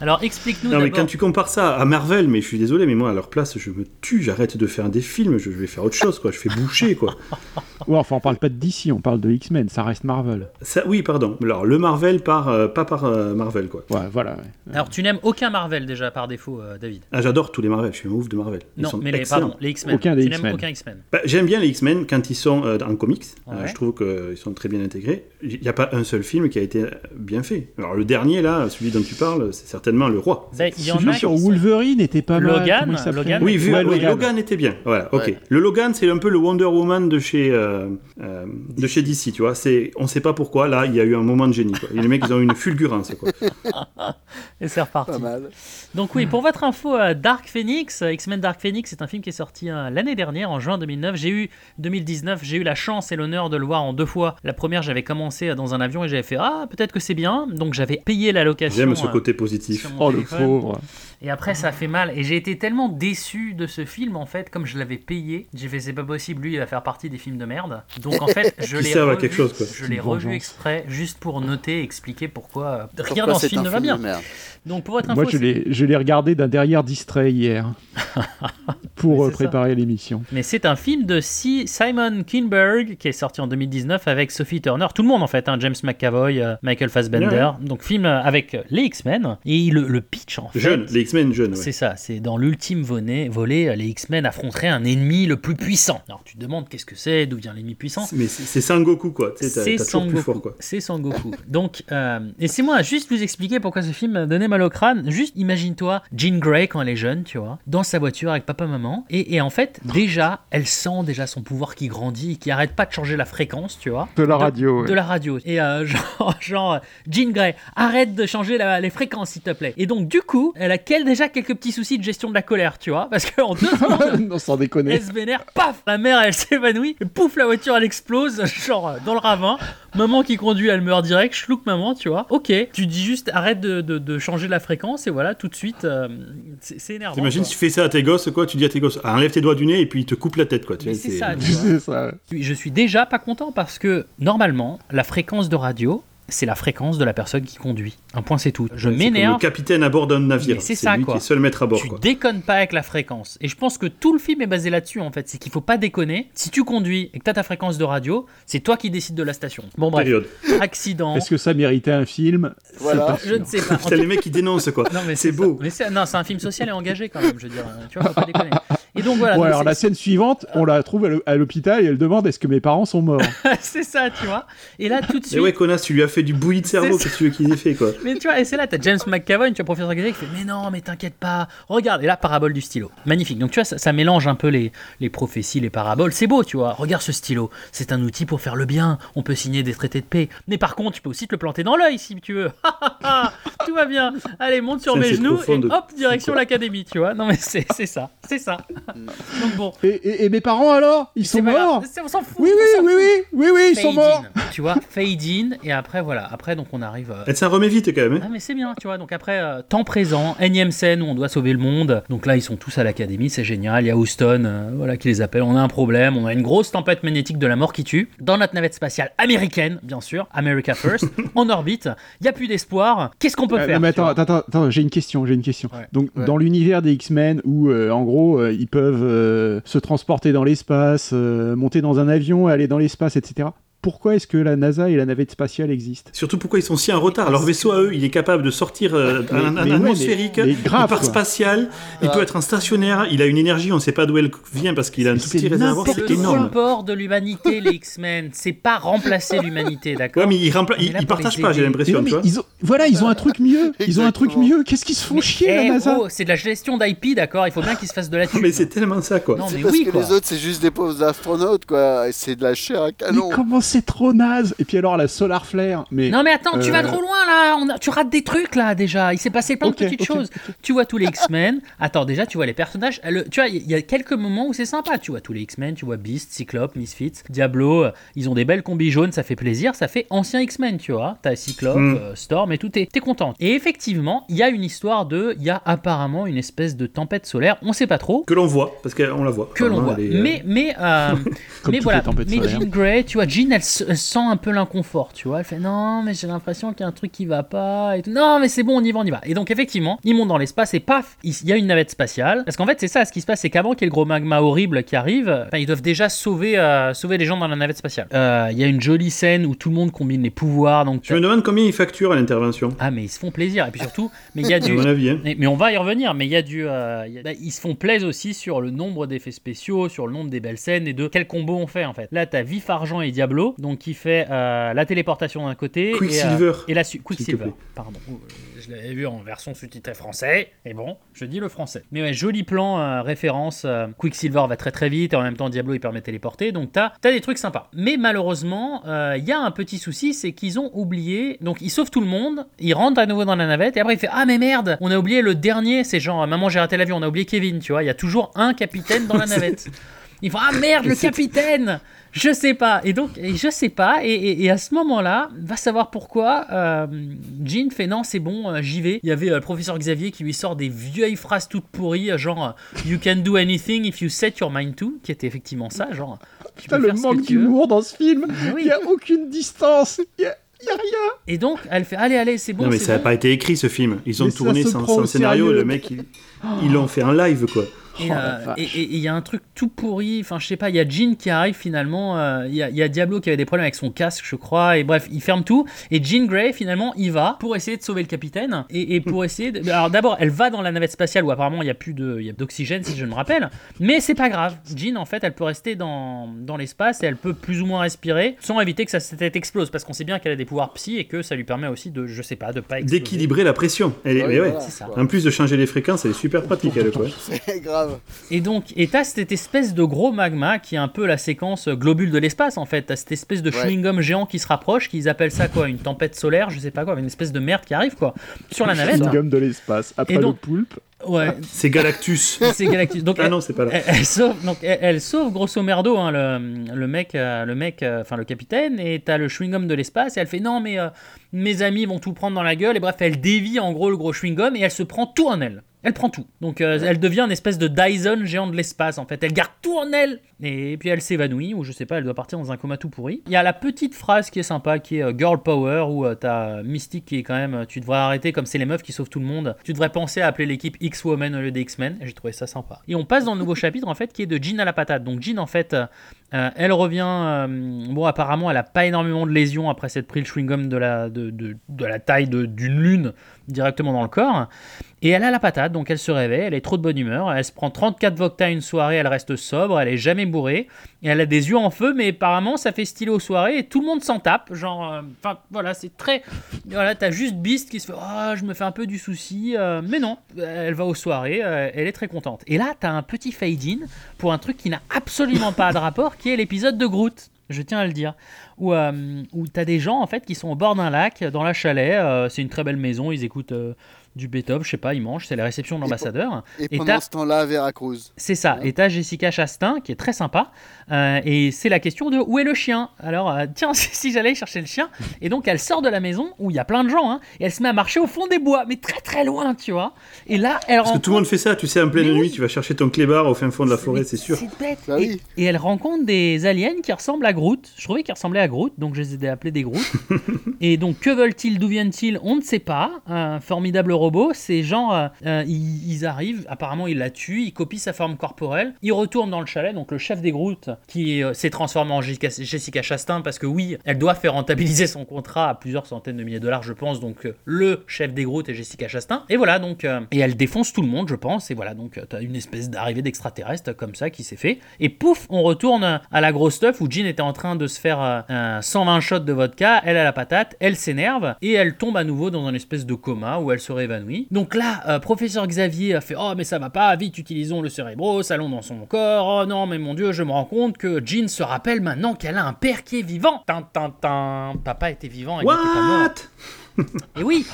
Alors explique-nous Non, mais quand tu compares ça à Marvel, mais je suis désolé, mais moi, à leur place, je me tue, j'arrête de faire des films, je je vais faire autre chose, quoi. Je fais boucher, quoi. Ouais, enfin, on parle pas de DC, on parle de X-Men, ça reste Marvel. Ça, oui, pardon. Alors, le Marvel par, euh, pas par euh, Marvel, quoi. Ouais, voilà. ouais. Alors tu n'aimes aucun Marvel déjà par défaut, euh, David? Ah, j'adore tous les Marvel, je suis un ouf de Marvel. Ils non, sont mais les, excellents. pardon, les X-Men. Aucun des tu n'aimes X-Men. aucun X-Men. Bah, J'aime bien les X-Men quand ils sont euh, en comics. Euh, je trouve qu'ils sont très bien intégrés. Il n'y a pas un seul film qui a été bien fait. Alors, le dernier, là, celui dont tu parles, c'est certainement Le Roi. Ben, il y en Celui a sur Wolverine était pas mal. Logan, s'appelait Logan. Oui, vu, Ouais, oui, Logan. Logan. était bien. Voilà, ok. Ouais. Le Logan, c'est un peu le Wonder Woman de chez, euh, euh, de chez DC, tu vois. C'est, on sait pas pourquoi. Là, il y a eu un moment de génie. Quoi. Et les mecs, ils ont eu une fulgurance. Quoi. Et c'est reparti. Pas mal. Donc oui, pour votre info, euh, Dark Phoenix, X-Men Dark Phoenix, c'est un film qui est sorti l'année dernière, en juin 2009. J'ai eu 2019, j'ai eu la chance et l'honneur de le voir en deux fois. La première, j'avais commencé dans un avion et j'avais fait ah peut-être que c'est bien, donc j'avais payé la location. J'aime ce euh, côté positif. Oh, le pauvre. Et après, ça a fait mal. Et j'ai été tellement déçu de ce film, en fait, comme je l'avais payé. J'ai fait, c'est pas possible, lui, il va faire partie des films de merde. Donc, en fait, je l'ai revu, quelque chose, quoi. je l'ai revu exprès, juste pour noter et expliquer pourquoi euh, rien Pourquoi dans ce film ne va film bien. Donc, pour votre info, Moi, je l'ai, je l'ai regardé d'un derrière distrait hier pour euh, préparer l'émission. Mais c'est un film de Si- Simon Kinberg qui est sorti en 2019 avec Sophie Turner, tout le monde en fait, hein, James McAvoy, euh, Michael Fassbender. Donc film avec les X-Men et le, le pitch en fait. Jeunes, les X-Men jeunes. ouais. C'est ça, c'est dans l'ultime volet, volet, euh, les X-Men affronteraient un ennemi le plus puissant. Alors tu te demandes qu'est-ce que c'est, d'où vient l'ennemi puissant Mais c'est, c'est Sangoku, quoi. Tu sais, t'as- c'est Sangoku. fort, quoi. C'est Sangoku. Donc, euh, laissez-moi juste vous expliquer pourquoi ce film donnait mal au crâne. Juste imagine-toi Jean Grey quand elle est jeune, tu vois, dans sa voiture avec papa-maman. Et, et en fait, déjà, elle sent déjà son pouvoir qui grandit, qui arrête pas de changer la fréquence, tu vois. De la radio. ouais. De la radio. Et euh, genre, genre, Jean Grey, arrête de changer la- les fréquences, s'il te plaît. Et donc, du coup, elle a déjà quelques petits soucis de gestion de la colère, tu vois. Parce qu'en deux secondes, non, sans déconner. elle se vénère, paf, la mère elle s'évanouit, et pouf, la voiture elle explose, genre euh, dans le ravin. Maman qui conduit, elle meurt direct, chlouk maman, tu vois. Ok, tu dis juste arrête de, de- de changer la fréquence et voilà, tout de suite, euh, c'est c'est énervant. T'imagines quoi. si tu fais ça à tes gosses, quoi, tu dis à tes gosses, enlève tes doigts du nez et puis ils te coupent la tête, quoi. Tu Mais vois, c'est ça, tu vois. C'est ça. Je suis déjà pas content parce que normalement, la fréquence de radio, c'est la fréquence de la personne qui conduit. Un point, c'est tout. Je C'est m'énerve. Le capitaine à bord d'un navire. C'est ça, lui quoi. qui est seul maître à bord. Tu quoi. déconnes pas avec la fréquence. Et je pense que tout le film est basé là-dessus en fait. C'est qu'il faut pas déconner. Si tu conduis et que tu as ta fréquence de radio, c'est toi qui décides de la station. Bon bref, Période. accident. Est-ce que ça méritait un film? Voilà. Je ne sais pas. Putain, les mecs qui dénoncent quoi. Non, mais c'est ça. beau. Mais c'est, non, c'est un film social et engagé quand même, je veux dire. Tu vois, faut pas déconner. Et donc voilà. Bon, donc alors c'est- la scène suivante, on la trouve à l'hô- à l'hôpital et elle demande est-ce que mes parents sont morts? C'est ça, tu vois. Et là, tout de suite. ouais, connasse, tu lui as fait du bouilli de cerveau. C'est Qu'est-ce que tu veux qu'il ait fait quoi Mais tu vois, et c'est là, t'as James McAvoy, tu as professeur Xavier qui fait Mais non, mais t'inquiète pas, regarde, et là, parabole du stylo. Magnifique. Donc tu vois, ça, ça mélange un peu les, les prophéties, les paraboles. C'est beau, tu vois. Regarde ce stylo, c'est un outil pour faire le bien. On peut signer des traités de paix. Mais par contre, tu peux aussi te le planter dans l'œil si tu veux. Tout va bien. Allez, monte sur Ça, mes genoux et de- hop, direction l'académie, tu vois. Non, mais c'est c'est ça, c'est ça. Donc bon. et, et- et mes parents alors? Ils sont morts? C'est- On s'en fout. Oui, oui, oui, oui, oui, oui, ils sont Fade morts in. Tu vois, fade in, et après, voilà. Après, donc on arrive. euh, s'en remet vite quand même. hein. ah mais c'est bien, tu vois. Donc après, euh, temps présent, énième scène où on doit sauver le monde. Donc là, ils sont tous à l'académie, c'est génial. Il y a Houston, euh, voilà, qui les appelle. On a un problème, on a une grosse tempête magnétique de la mort qui tue. Dans notre navette spatiale américaine, bien sûr, America First, en orbite. Il y a plus d'espoir. Qu'est-ce qu'on peut Euh, faire mais attends, vois attends, attends, attends, j'ai une question, j'ai une question. Ouais. Donc, Ouais. dans l'univers des X-Men, où euh, en gros, euh, ils peuvent euh, se transporter dans l'espace, euh, monter dans un avion, aller dans l'espace, etc. Pourquoi est-ce que la NASA et la navette spatiale existent Surtout pourquoi ils sont si en retard. Leur vaisseau à eux, il est capable de sortir euh, Mais- un, un ouais, atmosphérique, mais- mais grave, il part quoi. spatial, il peut être un stationnaire, il a une énergie, on ne sait pas d'où elle vient parce qu'il a un tout petit réservoir, C'est c'est le énorme. support de l'humanité, les X-Men. C'est pas remplacer l'humanité, d'accord Ouais, mais ils, ils, ils partagent pas, j'ai l'impression. Voilà, ils ont un truc mieux. Ils ont un truc mieux. Qu'est-ce qu'ils se font chier, Eh, la NASA oh, c'est de la gestion d'IP, d'accord Il faut bien qu'ils se fassent de la thune. Mais c'est tellement ça, quoi. Non, mais parce oui, que quoi. les autres, c'est juste des pauvres astronautes, quoi. Et c'est de la chair à canon. C'est trop naze Et puis alors, la Solar Flare. Mais... Non mais attends, tu Euh, vas trop loin là, On a- tu rates des trucs là déjà, il s'est passé plein de petites choses. Tu vois tous les X-Men, attends déjà tu vois les personnages, le- tu vois il y, a quelques moments où c'est sympa, tu vois tous les X-Men, tu vois Beast, Cyclope, Misfits, Diablo, euh, ils ont des belles combis jaunes, ça fait plaisir, ça fait ancien X-Men tu vois, t'as Cyclope, Mm. euh, Storm et tout, t'es t'es content. Et effectivement, il y a une histoire de, il y a apparemment une espèce de tempête solaire, on sait pas trop, Que l'on voit, parce qu'on la voit. que l'on voit. est, euh, Mais, mais, euh, mais voilà. Mais. Jean Grey, tu vois, Jean, elle, elle sent un peu l'inconfort, tu vois. Elle fait non, mais j'ai l'impression qu'il y a un truc qui va pas. Et tout. Non, mais c'est bon, on y va, on y va. Et donc, effectivement, ils montent dans l'espace et paf, il y a une navette spatiale. Parce qu'en fait, c'est ça, ce qui se passe, c'est qu'avant qu'il y ait le gros magma horrible qui arrive, ils doivent déjà sauver, euh, sauver les gens dans la navette spatiale. Euh, Il y a une jolie scène où tout le monde combine les pouvoirs. Donc, Je me demande combien ils facturent à l'intervention. ah, mais ils se font plaisir. Et puis surtout, mais il y a du. avis, hein. Mais, mais on va y revenir, mais il y a du. euh, il y a- bah, ils se font plaisir aussi sur le nombre d'effets spéciaux, sur le nombre des belles scènes et de quel combo on fait en fait? Là, t'as Vif Argent et Diablo, donc qui fait euh, la téléportation d'un côté. Quicksilver, Et, euh, et la Quicksilver, pardon. Euh, Je l'avais vu en version sous-titrée français, et bon, je dis le français. Mais ouais, joli plan, euh, référence. euh, Quicksilver va très très vite, et en même temps, Diablo il permet de téléporter, donc t'as as des trucs sympas. Mais malheureusement, euh, il y a un petit souci, c'est qu'ils ont oublié. Donc ils sauvent tout le monde, ils rentrent à nouveau dans la navette, et après il fait Ah, mais merde, on a oublié le dernier, c'est genre Maman, j'ai raté l'avion, on a oublié Kevin, tu vois, il y a toujours un capitaine dans la navette. Ils font Ah merde, le capitaine Je sais pas. Et donc, et je sais pas. Et, et- et à ce moment-là, va savoir pourquoi, euh, Jean fait Non, c'est bon, euh, j'y vais. Il y avait euh, le professeur Xavier qui lui sort des vieilles phrases toutes pourries, genre euh, You can do anything if you set your mind to, qui était effectivement ça, genre. Tu Putain, peux le manque d'humour dans ce film. Mais Il n'y a aucune distance. Il y a, il y a rien. Et donc, elle fait Allez, allez, c'est bon. non, mais ça n'a bon. pas été écrit ce film. Ils ont Mais tourné sans, sans scénario. Le mec, ils ils l'ont fait en live, quoi. Et Oh, euh, et- il y a un truc tout pourri, enfin je sais pas, il y a Jean qui arrive finalement, euh, il y, a- il y a Diablo qui avait des problèmes avec son casque je crois, et bref, il ferme tout, et Jean Grey finalement il va pour essayer de sauver le capitaine, et, et pour essayer de... Alors d'abord elle va dans la navette spatiale où apparemment il n'y a plus de- il y a d'oxygène si je me rappelle, mais c'est pas grave, Jean en fait elle peut rester dans, dans l'espace et elle peut plus ou moins respirer sans éviter que sa tête explose, parce qu'on sait bien qu'elle a des pouvoirs psy et que ça lui permet aussi de, je sais pas, de pas exploser. D'équilibrer la pression. Elle est- Oui, mais ouais. voilà, c'est ça. quoi. En plus de changer les fréquences, elle est super pratique, elle, quoi. C'est grave. Et donc, et t'as cette espèce de gros magma qui est un peu la séquence globule de l'espace en fait. T'as cette espèce de Ouais. chewing-gum géant qui se rapproche, qu'ils appellent ça quoi Une tempête solaire, je sais pas quoi, une espèce de merde qui arrive quoi, sur la navette. Gomme de l'espace. Après Et donc- le poulpe. Ouais, C'est Galactus. c'est Galactus. Donc, ah elle, non, c'est pas là. elle, elle sauve, donc elle, elle sauve grosso merdo hein, le, le mec, euh, le mec, euh, enfin le capitaine, et t'as le chewing-gum de l'espace, et elle fait non mais euh, mes amis vont tout prendre dans la gueule, et bref, elle dévie en gros le gros chewing-gum, et elle se prend tout en elle. Elle prend tout. Donc euh, elle devient une espèce de Dyson géant de l'espace en fait. Elle garde tout en elle et puis elle s'évanouit ou je sais pas, elle doit partir dans un coma tout pourri. Il y a la petite phrase qui est sympa qui est euh, Girl Power où euh, t'as Mystique qui est quand même tu devrais arrêter comme c'est les meufs qui sauvent tout le monde. Tu devrais penser à appeler l'équipe X-Women au lieu des X-Men. J'ai trouvé ça sympa. Et on passe dans le nouveau chapitre en fait qui est de Jean à la patate. Donc Jean en fait euh, elle revient. euh, bon, apparemment, elle a pas énormément de lésions après s'être pris le chewing-gum de la, de, de- de la taille de- d'une lune directement dans le corps. Et elle a la patate, donc elle se réveille, elle est trop de bonne humeur. Elle se prend 34 vodka une soirée, elle reste sobre, elle est jamais bourrée. Et elle a des yeux en feu, mais apparemment, ça fait stylé aux soirées et tout le monde s'en tape. Genre, euh, enfin, voilà, c'est très. Voilà, t'as juste Beast qui se fait Ah, je me fais un peu du souci. euh, mais non, elle va aux soirées, euh, elle est très contente. Et là, t'as un petit fade-in pour un truc qui n'a absolument pas de rapport, qui est l'épisode de Groot. Je tiens à le dire. Où, euh, des gens en fait qui sont au bord d'un lac, dans la chalet. euh, c'est une très belle maison, ils écoutent euh, du Beethoven, je sais pas, ils mangent, c'est la réception de l'ambassadeur. Et Et pendant t'as- ce temps-là, à Veracruz. c'est ça. Et t'as Jessica Chastain qui est très sympa. Euh, et c'est la question de où est le chien? Alors, euh, tiens, si, j'allais chercher le chien. Et donc, elle sort de la maison où il y a plein de gens. hein, et elle se met à marcher au fond des bois, mais très très loin, tu vois. Et là, elle Parce que tout le monde fait ça, tu sais, en pleine Mais nuit, oui. tu vas chercher ton clébard au fin fond de la forêt, c'est sûr. C'est bête. Bah et, oui. et elle rencontre des aliens qui ressemblent à Groot. Je trouvais qu'ils ressemblaient à Groot, donc je les ai appelés des Groot. et donc, que veulent-ils D'où viennent-ils? On ne sait pas. Un formidable robot. Ces gens, euh, euh, ils, arrivent. Apparemment, ils la tuent. Ils copient sa forme corporelle. Ils retournent dans le chalet. Donc, le chef des Groot, qui euh, s'est transformé en Jessica, Chastain, parce que oui, elle doit faire rentabiliser son contrat à plusieurs centaines de milliers de dollars, je pense. Donc, le chef des Groot est Jessica Chastain. Et voilà, donc. et elle défonce tout le monde, je pense. Et voilà, donc, t'as une espèce d'arrivée d'extraterrestre comme ça qui s'est fait. Et pouf, on retourne à la grosse stuff où Jean était en train de se faire euh, un 120 shots de vodka. Elle a la patate, elle s'énerve et elle tombe à nouveau dans une espèce de coma où elle se Donc là, euh, professeur Xavier a fait Oh, mais ça va pas, vite utilisons le cérébro, allons dans son corps. Oh non, mais mon dieu, je me rends compte que Jean se rappelle maintenant qu'elle a un père qui est vivant. Tin, tin, tin. Papa était vivant, il n'était pas mort. Et oui,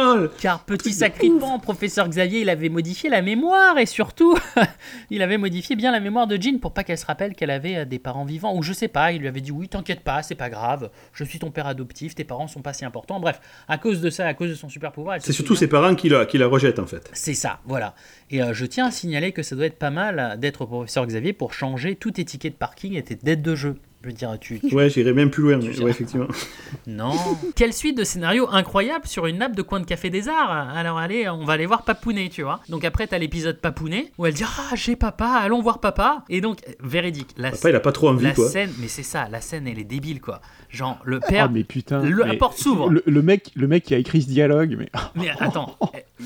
Oh, car petit sacripant, professeur Xavier, il avait modifié la mémoire et surtout, il avait modifié bien la mémoire de Jean pour pas qu'elle se rappelle qu'elle avait euh, des parents vivants ou je sais pas. Il lui avait dit oui, t'inquiète pas, c'est pas grave, je suis ton père adoptif, tes parents sont pas si importants. Bref, à cause de ça, à cause de son super pouvoir, C'est surtout ses parents qui la, qui la rejettent en fait. c'est ça, voilà. Et euh, je tiens à signaler que ça doit être pas mal euh, d'être professeur Xavier pour changer tout tes tickets de parking et tes dettes de jeu. Je veux dire, tu, tu- Ouais, j'irais même plus loin, mais ouais, effectivement. non. Quelle suite de scénarios incroyable sur une nappe de coin de café des arts. Alors allez, on va aller voir Papounet, tu vois. Donc après, t'as l'épisode Papounet où elle dit Ah, j'ai papa, allons voir papa. Et donc, véridique. La, Papa, il a pas trop envie, la quoi. scène, mais c'est ça, la scène, elle est débile, quoi. Genre, le Ah, père. mais putain. le- la mais porte s'ouvre. Le, le mec, le mec qui a écrit ce dialogue, mais. Mais attends,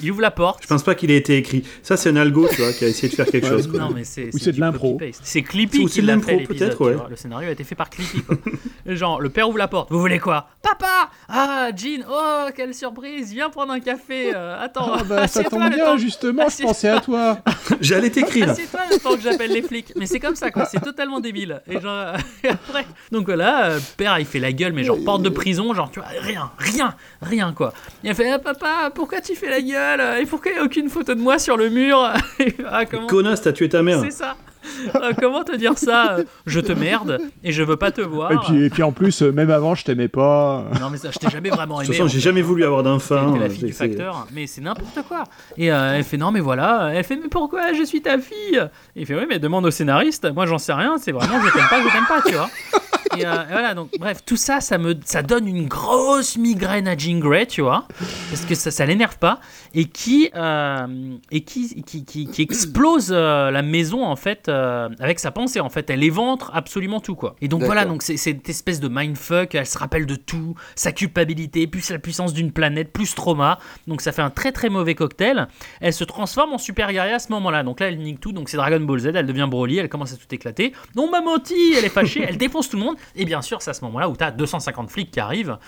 il ouvre la porte. Je pense pas qu'il ait été écrit. Ça, c'est un algo, tu vois, qui a essayé de faire quelque chose. quoi. Non, mais c'est Ou c'est de l'impro. C'est Clippy Ou qui c'est de l'a l'impro, fait peut-être, ouais. Le scénario a été fait par Clippy. quoi. Genre, le père ouvre la porte. Vous voulez quoi? Papa Ah, Jean, oh, quelle surprise Viens prendre un café. euh, attends, Ah bah, ça tombe bien, temps- justement, je pensais à toi. J'allais t'écrire. Assieds-toi le temps que j'appelle les flics. Mais c'est comme ça, quoi. C'est totalement débile. Et genre, et après. Donc voilà, euh, père, il fait la gueule, mais genre porte de prison, genre, tu vois, rien, rien, rien, quoi. Il a fait, ah, papa, pourquoi tu fais la gueule? Et pourquoi il n'y a aucune photo de moi sur le mur ah, comment... Connasse, t'as tué ta mère. C'est ça. Euh, comment te dire ça euh, Je te merde et je veux pas te voir. Et puis, et puis en plus, euh, même avant, je t'aimais pas. Non mais ça, je t'ai jamais vraiment De aimé. toute façon, j'ai jamais voulu avoir d'enfant. La euh, fille du facteur, mais c'est n'importe quoi. Et euh, elle fait non mais voilà, elle fait mais pourquoi je suis ta fille? Et il fait oui mais demande au scénariste, moi j'en sais rien, c'est vraiment je t'aime pas, je t'aime pas, tu vois. Et, euh, et voilà donc bref tout ça ça me ça donne une grosse migraine à Jean Grey, tu vois, parce que ça ça l'énerve pas et qui euh, et qui qui, qui, qui explose euh, la maison en fait euh, avec sa pensée en fait, elle éventre absolument tout quoi. Et donc voilà donc c'est cette espèce de mindfuck, elle se rappelle de tout, sa culpabilité, plus la puissance d'une planète, plus trauma. Donc ça fait un très très mauvais cocktail. Elle se transforme en super guerrier à ce moment-là. Donc là elle nique tout, donc c'est Dragon Ball Z, elle devient Broly, elle commence à tout éclater. On m'a menti, elle est fâchée, elle défonce tout le monde. Et bien sûr c'est à ce moment-là où tu as 250 flics qui arrivent.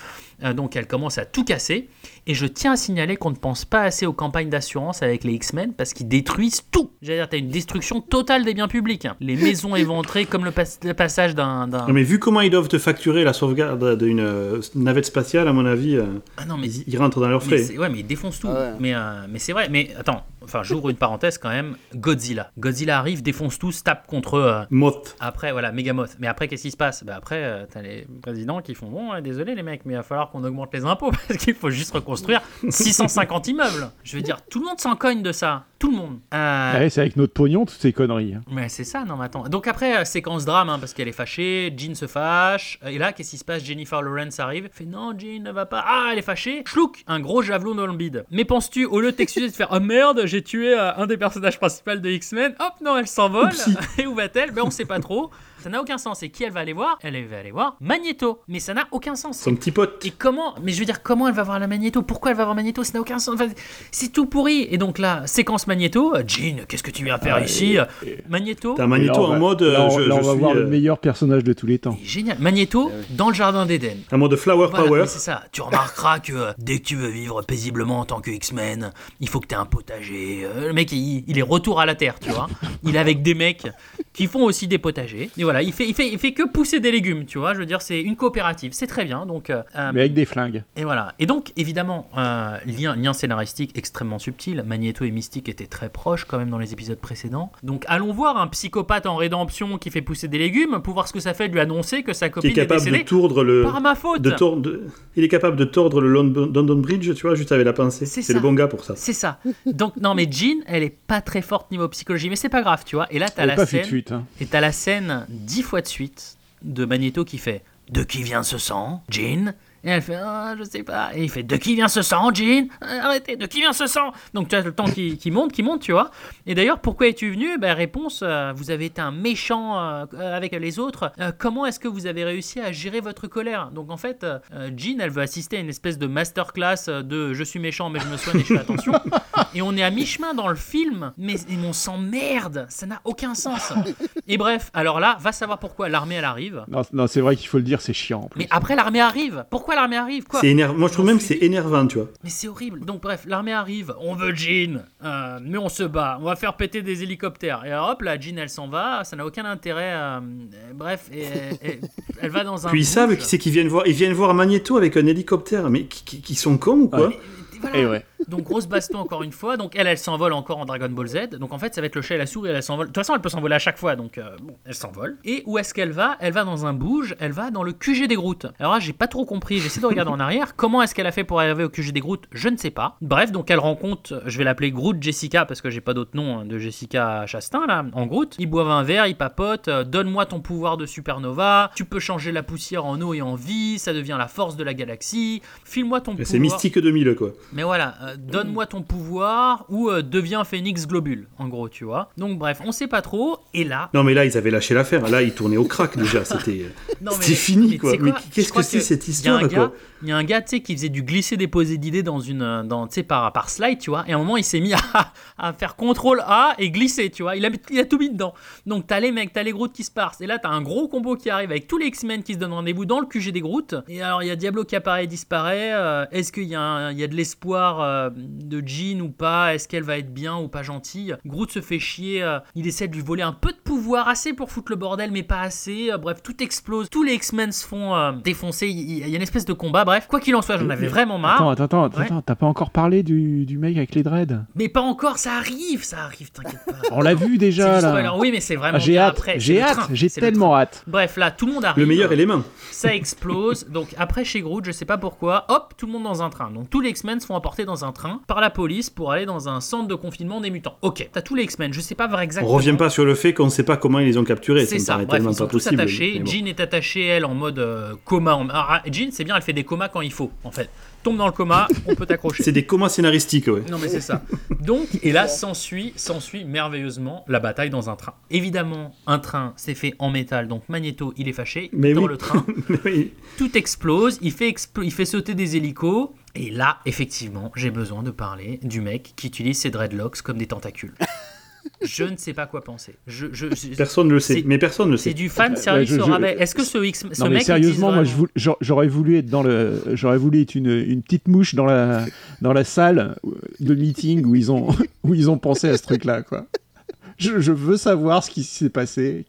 Euh, donc elle commence à tout casser. Et je tiens à signaler qu'on ne pense pas assez aux campagnes d'assurance avec les X-Men parce qu'ils détruisent tout. J'allais dire, t'as une destruction totale des biens publics. hein. Les maisons éventrées comme le, pas- le passage d'un... mais vu comment ils doivent te facturer la sauvegarde d'une euh, navette spatiale, à mon avis, euh, Ah non mais ils, ils rentrent dans leurs frais. ouais, mais il défonce tout. Ah ouais. Mais, euh, mais c'est vrai. Mais attends, enfin, j'ouvre une parenthèse quand même. Godzilla. Godzilla arrive, défonce tout, se tape contre. euh, Moth. après, voilà, Megamoth. Mais après, qu'est-ce qui se passe? Bah Après, euh, t'as les présidents qui font Bon, désolé les mecs, mais il va falloir qu'on augmente les impôts parce qu'il faut juste reconstruire 650 immeubles. Je veux dire, tout le monde s'en cogne de ça. Tout le monde. Euh, Ouais, c'est avec notre pognon, toutes ces conneries. hein. mais c'est ça, non mais attends. Donc après, euh, séquence drame, hein, parce qu'elle est fâchée, Jean se fâche, et là, qu'est-ce qui se passe? Jennifer Lawrence arrive, fait non, Jean ne va pas, ah, elle est fâchée, chlouk, un gros javelot dans le bide. Mais penses-tu, au lieu de t'excuser de faire, oh merde, j'ai tué euh, un des personnages principaux de X-Men, hop, non, elle s'envole, et où va-t-elle? Ben on sait pas trop. Ça n'a aucun sens. Et qui elle va aller voir? Elle va aller voir Magneto. Mais ça n'a aucun sens. Son petit pote. Et comment Mais je veux dire, comment elle va voir la Magneto? Pourquoi elle va voir Magneto? Ça n'a aucun sens. Enfin, c'est tout pourri. Et donc là, séquence Magneto. Euh, Jean, qu'est-ce que tu viens faire ici? Euh, Magneto? T'as Magneto Là, en va- mode. Là, euh, on, je, là, on je va suis, voir euh, le meilleur personnage de tous les temps. Génial. Magneto dans le jardin d'Éden. En mode flower Voilà, power. c'est ça. Tu remarqueras que euh, dès que tu veux vivre paisiblement en tant que X-Men, il faut que tu aies un potager. Euh, le mec, il, il est retour à la terre, tu vois. Il est avec des mecs qui font aussi des potagers. Et voilà, il fait, il fait, il fait que pousser des légumes, tu vois. Je veux dire, c'est une coopérative. C'est très bien. Donc, euh, euh, Mais avec des flingues. et voilà. Et donc, évidemment, euh, lien, lien scénaristique extrêmement subtil. Magneto et Mystique étaient très proches quand même dans les épisodes précédents. Donc, allons voir un psychopathe en rédemption qui fait pousser des légumes pour voir ce que ça fait de lui annoncer que sa Qui copine est capable décédée. de tordre le. Par ma faute. de tordre- de- Il est capable de tordre le London, London Bridge, tu vois, juste avec la pensée. C'est le bon gars pour ça. C'est ça. Donc, non, mais Jean, elle est pas très forte niveau psychologie, mais c'est pas grave, tu vois. Et là, t'as la pas scène. hein. Et t'as la scène dix fois de suite de Magneto qui fait De qui vient ce sang, Jean? Et elle fait Ah, je sais pas. Et il fait De qui vient ce sang, Jean? Euh, Arrêtez, de qui vient ce sang? Donc tu as le temps qui, monte, qui monte, tu vois. Et d'ailleurs, pourquoi es-tu venu? Ben, Réponse euh, Vous avez été un méchant euh, avec les autres. Comment est-ce que vous avez réussi à gérer votre colère? Donc en fait, Jean, elle veut assister à une espèce de masterclass de Je suis méchant, mais je me soigne et je fais attention. Et on est à mi-chemin dans le film, mais et on s'emmerde, ça n'a aucun sens. Et bref, alors là, va savoir pourquoi l'armée elle arrive. Non, non, c'est vrai qu'il faut le dire, c'est chiant. en plus. Mais après l'armée arrive. Pourquoi l'armée arrive? Quoi? C'est énervant. Moi, je trouve même que c'est énervant, tu vois. Mais c'est horrible. Donc bref, l'armée arrive. On veut Jean, euh, mais on se bat. On va faire péter des hélicoptères. Et alors, hop, là, Jean elle s'en va. Ça n'a aucun intérêt. euh, bref, et, et- elle va dans un. Puis ils savent qui c'est qui viennent voir. Ils viennent voir Magneto avec un hélicoptère. Mais qui, qui- qui sont cons ou quoi? Voilà. Et ouais. Donc grosse baston encore une fois. Donc elle, elle s'envole encore en Dragon Ball Z. Donc en fait, ça va être le chat et la souris. Elle s'envole. De toute façon, elle peut s'envoler à chaque fois. Donc euh, bon, elle s'envole. Et où est-ce qu'elle va? Elle va dans un bouge. Elle va dans le QG des Groot. Alors là, j'ai pas trop compris. J'essaie de regarder en arrière. Comment est-ce qu'elle a fait pour arriver au QG des Groot? Je ne sais pas. Bref, donc elle rencontre. Je vais l'appeler Groot Jessica parce que j'ai pas d'autre nom hein, de Jessica Chastain là. En Groot. Ils boivent un verre. Ils papotent. Euh, Donne-moi ton pouvoir de supernova. Tu peux changer la poussière en eau et en vie. Ça devient la force de la galaxie. File-moi ton pouvoir. C'est Mystique 2000, quoi. Mais voilà, euh, donne-moi ton pouvoir ou euh, deviens Phoenix Globule, en gros, tu vois. Donc bref, on sait pas trop. Et là, Non, mais là, ils avaient lâché l'affaire. Là, ils tournaient au crack déjà. C'était c'était fini, mais quoi. Mais qu'est-ce que c'est cette histoire, Il y a un gars, tu sais, qui faisait du glisser-déposer d'idées dans une, euh, dans, tu sais, par, par slide, tu vois. Et à un moment, il s'est mis à, à faire CTRL A et glisser, tu vois. Il a, il a tout mis dedans. Donc t'as les mecs, t'as les Groot qui se passent. Et là, t'as un gros combo qui arrive avec tous les X-Men qui se donnent rendez-vous dans le QG des Groot. Et alors, il y a Diablo qui apparaît et disparaît. Euh, Est-ce qu'il y, y a de l'espoir euh, de Jean ou pas Est-ce qu'elle va être bien ou pas gentille Groot se fait chier. euh, il essaie de lui voler un peu de pouvoir, assez pour foutre le bordel, mais pas assez. Euh, bref, tout explose. Tous les X-Men se font euh, défoncer. Il y a une espèce de combat. Bref, quoi qu'il en soit, j'en avais vraiment marre. Attends, attends, attends, Ouais. attends, t'as pas encore parlé du, du mec avec les dreads? Mais pas encore, ça arrive, ça arrive, t'inquiète pas. On l'a vu déjà là. Oui, mais c'est vraiment Ah, j'ai hâte, après. j'ai hâte, j'ai tellement hâte. Bref, là, tout le monde arrive. Le meilleur élément. Ça explose. Donc après chez Groot, je sais pas pourquoi, hop, tout le monde dans un train. Donc tous les X-Men se font emporter dans un train par la police pour aller dans un centre de confinement des mutants. Ok, t'as tous les X-Men. Je sais pas voir On exactement. revient pas sur le fait qu'on sait pas comment ils les ont capturés. C'est me ça. Bref, tellement ils sont pas tous possible. attachés. bon. Jean est attachée elle en mode euh, coma. En- Ah, Jean, c'est bien, elle fait des comas quand il faut. En fait, tombe dans le coma, on peut t'accrocher. C'est des comas scénaristiques, ouais. Non mais c'est ça. Donc et là s'ensuit s'ensuit merveilleusement la bataille dans un train. Évidemment, un train c'est fait en métal donc Magneto, il est fâché Mais dans oui. le train. Oui. Tout explose, il fait explo- il fait sauter des hélicos et là effectivement, j'ai besoin de parler du mec qui utilise ses dreadlocks comme des tentacules. Je ne sais pas quoi penser. Je, je- je- Personne ne le sait. c'est- Mais personne ne le c'est sait. du fan service Ouais, je- au je- rabais. Est-ce que ce X, ce non mais mec sérieusement, moi j'aurais voulu être dans le, j'aurais voulu être une, une petite mouche dans la dans la salle de meeting où ils ont où ils ont pensé à ce truc-là quoi. Je, je veux savoir ce qui s'est passé.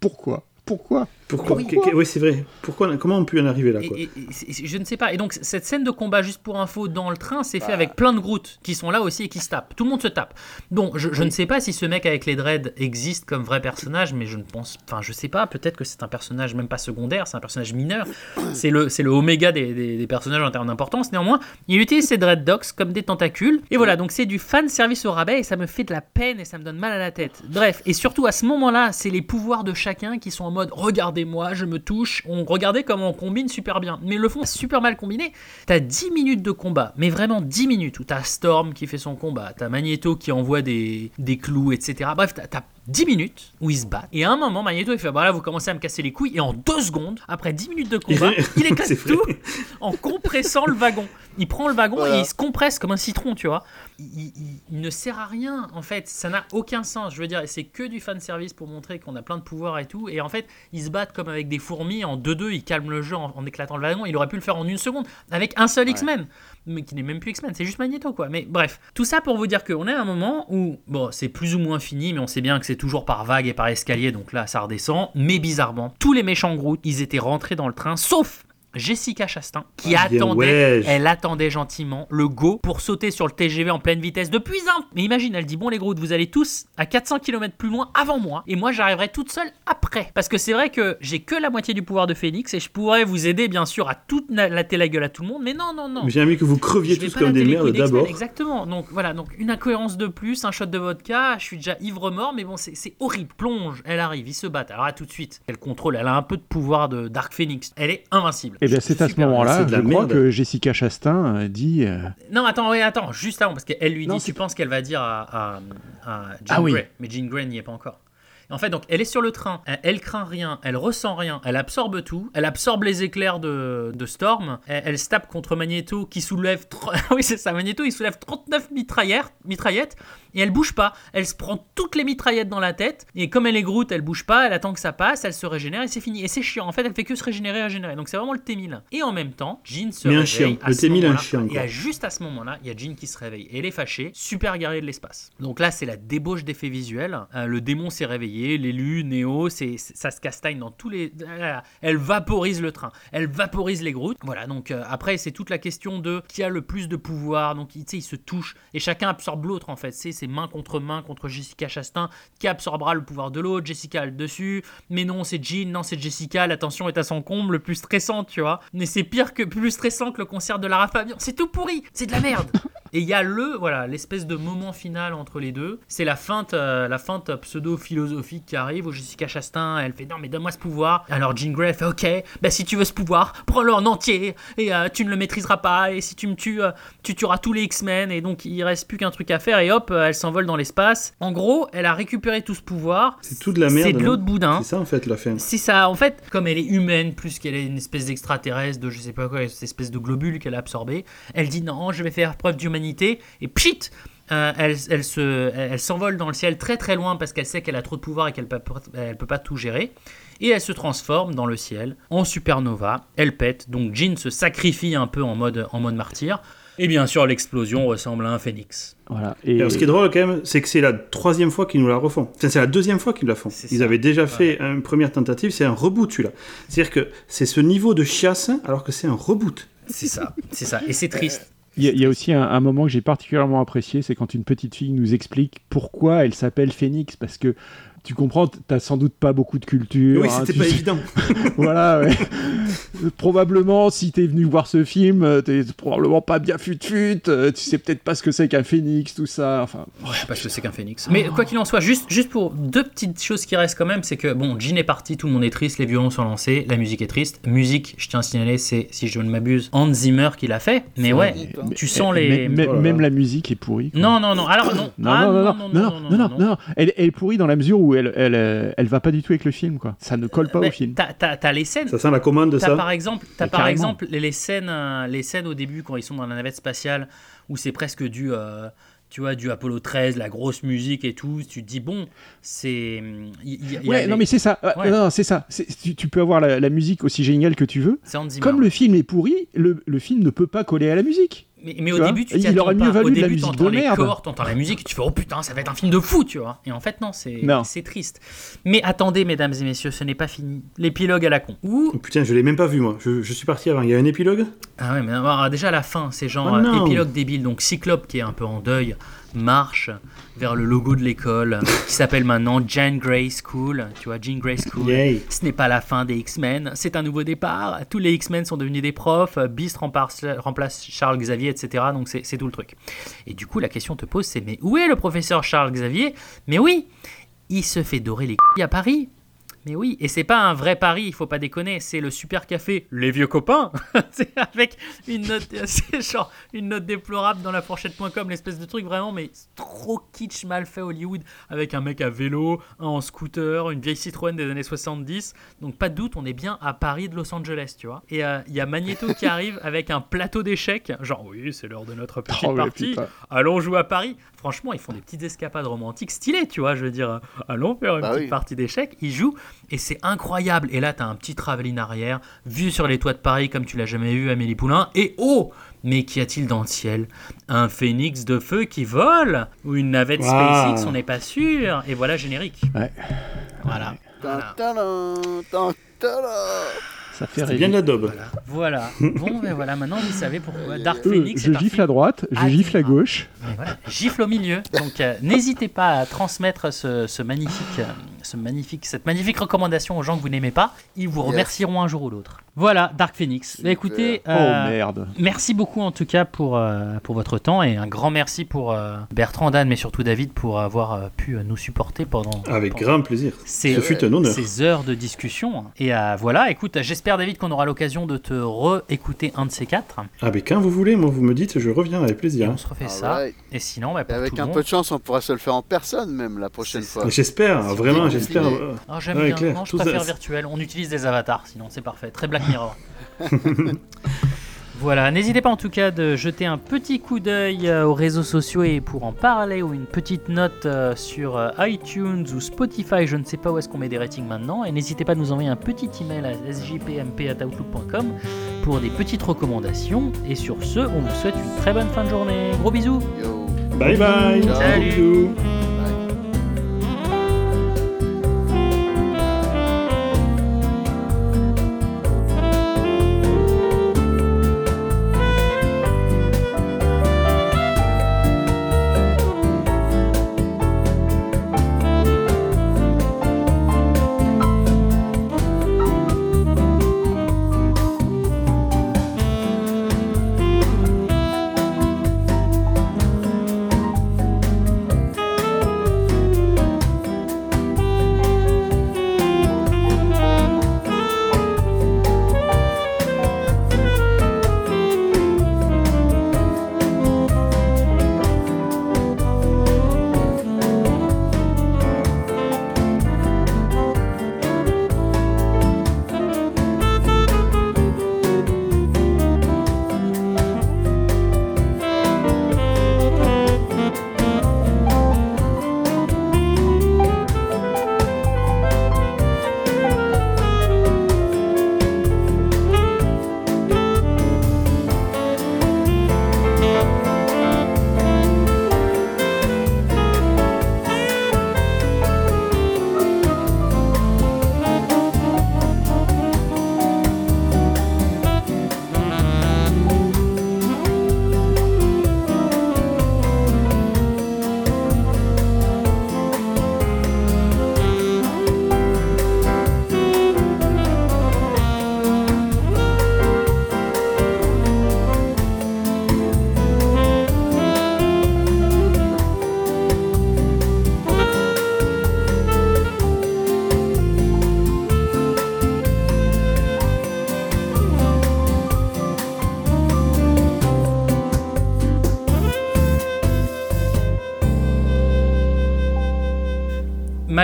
Pourquoi? Pourquoi? Pourquoi Oui. c'est vrai. Pourquoi Comment on peut en arriver là Et- quoi et- et c'est- je ne sais pas. Et donc, cette scène de combat, juste pour info, dans le train, c'est fait avec plein de Groot qui sont là aussi et qui se tapent. Tout le monde se tape. Donc, je, je ne sais pas si ce mec avec les dreads existe comme vrai personnage, mais je ne pense. Enfin, je sais pas. Peut-être que c'est un personnage même pas secondaire, c'est un personnage mineur. C'est le, c'est le oméga des, des- des personnages en termes d'importance. Néanmoins, il utilise ses dreadlocks comme des tentacules. Et voilà, donc c'est du fan service au rabais et ça me fait de la peine et ça me donne mal à la tête. Bref, et surtout à ce moment-là, c'est les pouvoirs de chacun qui sont en mode regardez-moi, je me touche. On regardait comment on combine super bien. Mais le fond, super mal combiné. T'as 10 minutes de combat, mais vraiment 10 minutes où t'as Storm qui fait son combat, t'as Magneto qui envoie des, clous, etc. Bref, t'as- t'as 10 minutes où ils se battent. Et à un moment, Magneto il fait bah là, vous commencez à me casser les couilles. Et en deux secondes, après 10 minutes de combat, il éclate tout en compressant le wagon. Il prend le wagon Voilà. et il se compresse comme un citron, tu vois. Il, il- il- il ne sert à rien, en fait. Ça n'a aucun sens. Je veux dire, c'est que du fan service pour montrer qu'on a plein de pouvoirs et tout. Et en fait, ils se battent comme avec des fourmis. En 2-2, ils calment le jeu en, en éclatant le wagon. Il aurait pu le faire en une seconde avec un seul X-Men. Mais qui n'est même plus X-Men, c'est juste Magneto, quoi. Mais bref, tout ça pour vous dire qu'on est à un moment où, bon, c'est plus ou moins fini, mais on sait bien que c'est toujours par vague et par escalier, donc là, ça redescend. Mais bizarrement, tous les méchants Groot, ils étaient rentrés dans le train, sauf Jessica Chastain, qui Ah, attendait, ouais. elle attendait gentiment le go pour sauter sur le TGV en pleine vitesse depuis un. Mais imagine, elle dit bon les Groot, vous allez tous à 400 km plus loin avant moi, et moi j'arriverai toute seule après. Parce que c'est vrai que j'ai que la moitié du pouvoir de Phoenix et je pourrais vous aider bien sûr à toute latter la gueule à tout le monde, mais non non non. Mais J'ai envie que vous creviez Je tous comme des merdes d'abord. Exactement. Donc voilà, donc une incohérence de plus, un shot de vodka. Je suis déjà ivre mort, mais bon, c'est c'est horrible. Plonge, elle arrive, ils se battent. Alors à tout de suite, elle contrôle, elle a un peu de pouvoir de Dark Phoenix. Elle est invincible. Et bien c'est à ce moment-là, je crois merde. que Jessica Chastain euh, dit. euh, Non, attends, oui, attends, juste avant, parce qu'elle lui Non, dit, tu penses qu'elle va dire à, à, à Jean Ah oui. Grey, mais Jean Grey n'y est pas encore. En fait, donc, elle est sur le train, elle, elle craint rien, elle ressent rien, elle absorbe tout, elle absorbe les éclairs de, de Storm, elle, elle se tape contre Magneto qui soulève. tro- oui, c'est ça, Magneto il soulève 39 mitraillettes, mitraillettes et elle bouge pas. Elle se prend toutes les mitraillettes dans la tête et comme elle est Groot, elle bouge pas, elle attend que ça passe, elle se régénère et c'est fini. Et c'est chiant, en fait, elle fait que se régénérer, régénérer. Donc c'est vraiment le T1000. Et en même temps, Jean se Mais un réveille. chien. à Le T1000 un chien, Et quoi. à juste à ce moment-là, il y a Jean qui se réveille. Et elle est fâchée, super guerrier de l'espace. Donc là, c'est la débauche d'effets visuels. Euh, le démon s'est réveillé, l'élu, Néo, c'est, ça se castagne dans tous les. Elle vaporise le train, elle vaporise les Groot. Voilà, donc euh, après, c'est toute la question de qui a le plus de pouvoir. Donc, tu sais, ils se touchent et chacun absorbe l'autre en fait. C'est, c'est main contre main contre Jessica Chastain qui absorbera le pouvoir de l'autre. Jessica a le dessus. Mais non, c'est Jean, non, c'est Jessica. La tension est à son comble, plus stressante, tu vois. Mais c'est pire que plus stressant que le concert de Lara Fabian. C'est tout pourri, c'est de la merde. Et il y a le, voilà, l'espèce de moment final entre les deux. C'est la feinte, euh, la feinte pseudo-philosophique qui arrive où Jessica Chastain, elle fait non mais donne-moi ce pouvoir. Alors Jean Grey fait ok, bah si tu veux ce pouvoir, prends-le en entier et euh, tu ne le maîtriseras pas et si tu me tues, euh, tu tueras tous les X-Men et donc il reste plus qu'un truc à faire et hop, euh, elle s'envole dans l'espace. En gros, elle a récupéré tout ce pouvoir. C'est tout de la merde. C'est de l'eau de boudin. C'est ça en fait la fin. C'est ça, en fait, comme elle est humaine, plus qu'elle est une espèce d'extraterrestre, de je sais pas quoi, cette espèce de globule qu'elle a absorbé, elle dit non, je vais faire preuve d'humanité, et pchit euh, elle, elle, se, elle, elle s'envole dans le ciel très très loin parce qu'elle sait qu'elle a trop de pouvoir et qu'elle peut, elle peut pas tout gérer. Et elle se transforme dans le ciel en supernova. Elle pète, donc Jean se sacrifie un peu en mode, en mode martyr. Et bien sûr, l'explosion ressemble à un phénix. Voilà. Et Alors, ce qui est drôle quand même, c'est que c'est la troisième fois qu'ils nous la refont. Enfin, c'est la deuxième fois qu'ils la font. Ils ça. avaient déjà fait une première tentative, c'est un reboot celui-là. C'est-à-dire que c'est ce niveau de chiasse alors que c'est un reboot. C'est ça, c'est ça. Et c'est triste. Il y, a- il y a aussi un, un moment que j'ai particulièrement apprécié, c'est quand une petite fille nous explique pourquoi elle s'appelle Phoenix, parce que tu comprends, t'as sans doute pas beaucoup de culture. Oui, hein, c'était pas sais- évident. voilà, ouais. Probablement, si t'es venu voir ce film, euh, t'es probablement pas bien fut-fut, euh, tu sais peut-être pas ce que c'est qu'un phénix, tout ça, enfin... Ouais, parce que c'est qu'un phénix. Mais quoi qu'il en soit, juste, juste pour deux petites choses qui restent quand même, c'est que bon, Jean est parti, tout le monde est triste, les violons sont lancés, la musique est triste. Musique, je tiens à signaler, c'est, si je ne m'abuse, Hans Zimmer qui l'a fait. Mais ouais, tu sens les. Même, Oh là même là. la musique est pourrie. quoi. Non, non, non. Alors non. Non, Ah, non, non, non, non, non, non, non, non. Elle, elle est pourrie dans la mesure où elle, elle, euh, elle va pas du tout avec le film, quoi. Ça ne colle pas Mais au film. T'as, t'as- t'as les scènes. Ça sent la commande de T'as ça. par exemple, t'as par carrément. exemple les scènes, euh, les scènes au début quand ils sont dans la navette spatiale où c'est presque du, euh, tu vois, du Apollo 13, la grosse musique et tout. Tu te dis bon, c'est. a Ouais, les- non, mais c'est ça. Ouais. Non, c'est ça. C'est- Tu, tu peux avoir la, la musique aussi géniale que tu veux. Comme le film est pourri, le, le film ne peut pas coller à la musique. Mais, mais au vois début, tu t'y attends pas. valu Au début, t'entends de les merde. corps, t'entends la musique, et tu fais oh putain, ça va être un film de fou, tu vois. Et en fait, non, c'est triste. Mais attendez, mesdames et messieurs, ce n'est pas fini. L'épilogue à la con. Ouh. Oh, putain, je l'ai même pas vu moi. Je, je suis parti avant. Il y a un épilogue? Ah ouais, mais alors, déjà à la fin, c'est genre Oh épilogue débile. Donc Cyclope, qui est un peu en deuil, marche vers le logo de l'école, qui s'appelle maintenant Jean Grey School. Tu vois, Jean Grey School. Yay. Ce n'est pas la fin des X-Men, c'est un nouveau départ. Tous les X-Men sont devenus des profs. Beast remplace, remplace Charles Xavier, etc. Donc c'est c'est tout le truc. Et du coup, la question te pose, c'est mais où est le professeur Charles Xavier? Mais oui, il se fait dorer les couilles à Paris. Mais oui, et c'est pas un vrai Paris, il faut pas déconner, c'est le super café Les Vieux Copains. c'est avec une note, genre une note déplorable dans la fourchette.com, l'espèce de truc vraiment, mais trop kitsch mal fait Hollywood, avec un mec à vélo, un en scooter, une vieille Citroën des années 70. Donc pas de doute, on est bien à Paris de Los Angeles, tu vois. Et euh, il y a Magneto qui arrive avec un plateau d'échecs, genre oui, c'est l'heure de notre petite Oh, ouais, partie. Allons jouer à Paris. Franchement, ils font des petites escapades romantiques stylées, tu vois. Je veux dire, euh, allons faire une Bah petite oui. partie d'échecs. Ils jouent et c'est incroyable. Et là, t'as un petit travelling arrière, vue sur les toits de Paris comme tu l'as jamais vu, Amélie Poulain. Et oh mais qu'y a-t-il dans le ciel? Un phénix de feu qui vole Ou une navette Wow. SpaceX On n'est pas sûr. Et voilà, générique. Ouais. Voilà. Ça fait bien de la daube. Voilà. Bon, ben voilà, maintenant vous savez pourquoi Dark Euh, Phoenix je est gifle à droite, je gifle à admirable. gauche. Mais voilà, gifle au milieu. Donc euh, n'hésitez pas à transmettre ce, ce magnifique, euh, ce magnifique, cette magnifique recommandation aux gens que vous n'aimez pas. Ils vous Yes. remercieront un jour ou l'autre. Voilà, Dark Phoenix. Bah, écoutez, Oh euh, merde. merci beaucoup en tout cas pour, euh, pour votre temps et un grand merci pour euh, Bertrand, Dan, mais surtout David pour avoir euh, pu euh, nous supporter pendant, Avec pendant grand plaisir. ces, Ce fut un honneur. ces heures de discussion. Et euh, voilà, écoute, j'espère David qu'on aura l'occasion de te re-écouter un de ces quatre. Ah, mais quand vous voulez, moi, vous me dites, je reviens avec Et plaisir. on se refait ça. Alright. Et sinon, bah, Et pour avec tout le un monde- peu de chance, on pourra se le faire en personne même la prochaine fois. J'espère, vraiment. J'espère. Ah, j'aime Ouais, bien. clair. Non, je Tout ça- préfère virtuel. On utilise des avatars, sinon c'est parfait. Très Black Mirror. voilà, n'hésitez pas en tout cas de jeter un petit coup d'œil euh, aux réseaux sociaux et pour en parler ou une petite note euh, sur euh, iTunes ou Spotify, je ne sais pas où est-ce qu'on met des ratings maintenant. Et n'hésitez pas à nous envoyer un petit email à sjpmp.outlook.com pour des petites recommandations. Et sur ce, on vous souhaite une très bonne fin de journée. Gros bisous Yo. Bye bye. Salut.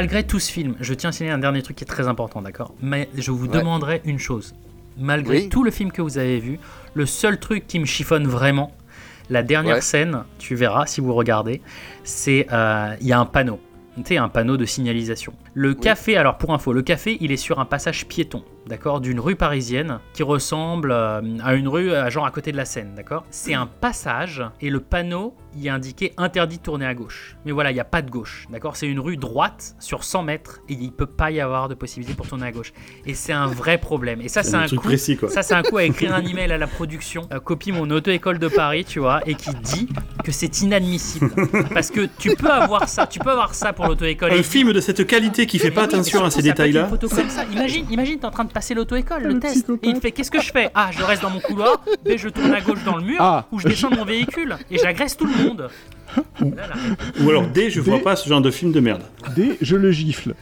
Malgré tout ce film, je tiens à signaler un dernier truc qui est très important, d'accord? Mais je vous Ouais. demanderai une chose. Malgré Oui. tout le film que vous avez vu, le seul truc qui me chiffonne vraiment, la dernière Ouais. scène, tu verras si vous regardez, c'est euh, il y a un panneau. Tu sais, un panneau de signalisation. Le café, alors pour info, le café, il est sur un passage piéton. D'accord, d'une rue parisienne qui ressemble euh, à une rue, à genre à côté de la Seine, d'accord? C'est un passage et le panneau y est indiqué interdit de tourner à gauche. Mais voilà, il n'y a pas de gauche, d'accord? C'est une rue droite sur 100 mètres et il peut pas y avoir de possibilité pour tourner à gauche. Et c'est un vrai problème. Et ça, c'est un truc coup. précis, quoi. Ça, c'est un coup à écrire un email à la production, euh, copie mon auto-école de Paris, tu vois, et qui dit que c'est inadmissible. Parce que tu peux avoir ça, tu peux avoir ça pour l'auto-école. Un film de cette qualité qui fait pas oui, attention à ces détails-là. Imagine, imagine, t'es en train de passer l'auto-école, le, Le test, et il fait qu'est-ce que je fais? Ah, je reste dans mon couloir, B, je tourne à gauche dans le mur, Ah. ou je descends de mon véhicule et j'agresse tout le monde. Là, là. Ou alors D, je vois pas ce genre de film de merde. D, je le gifle.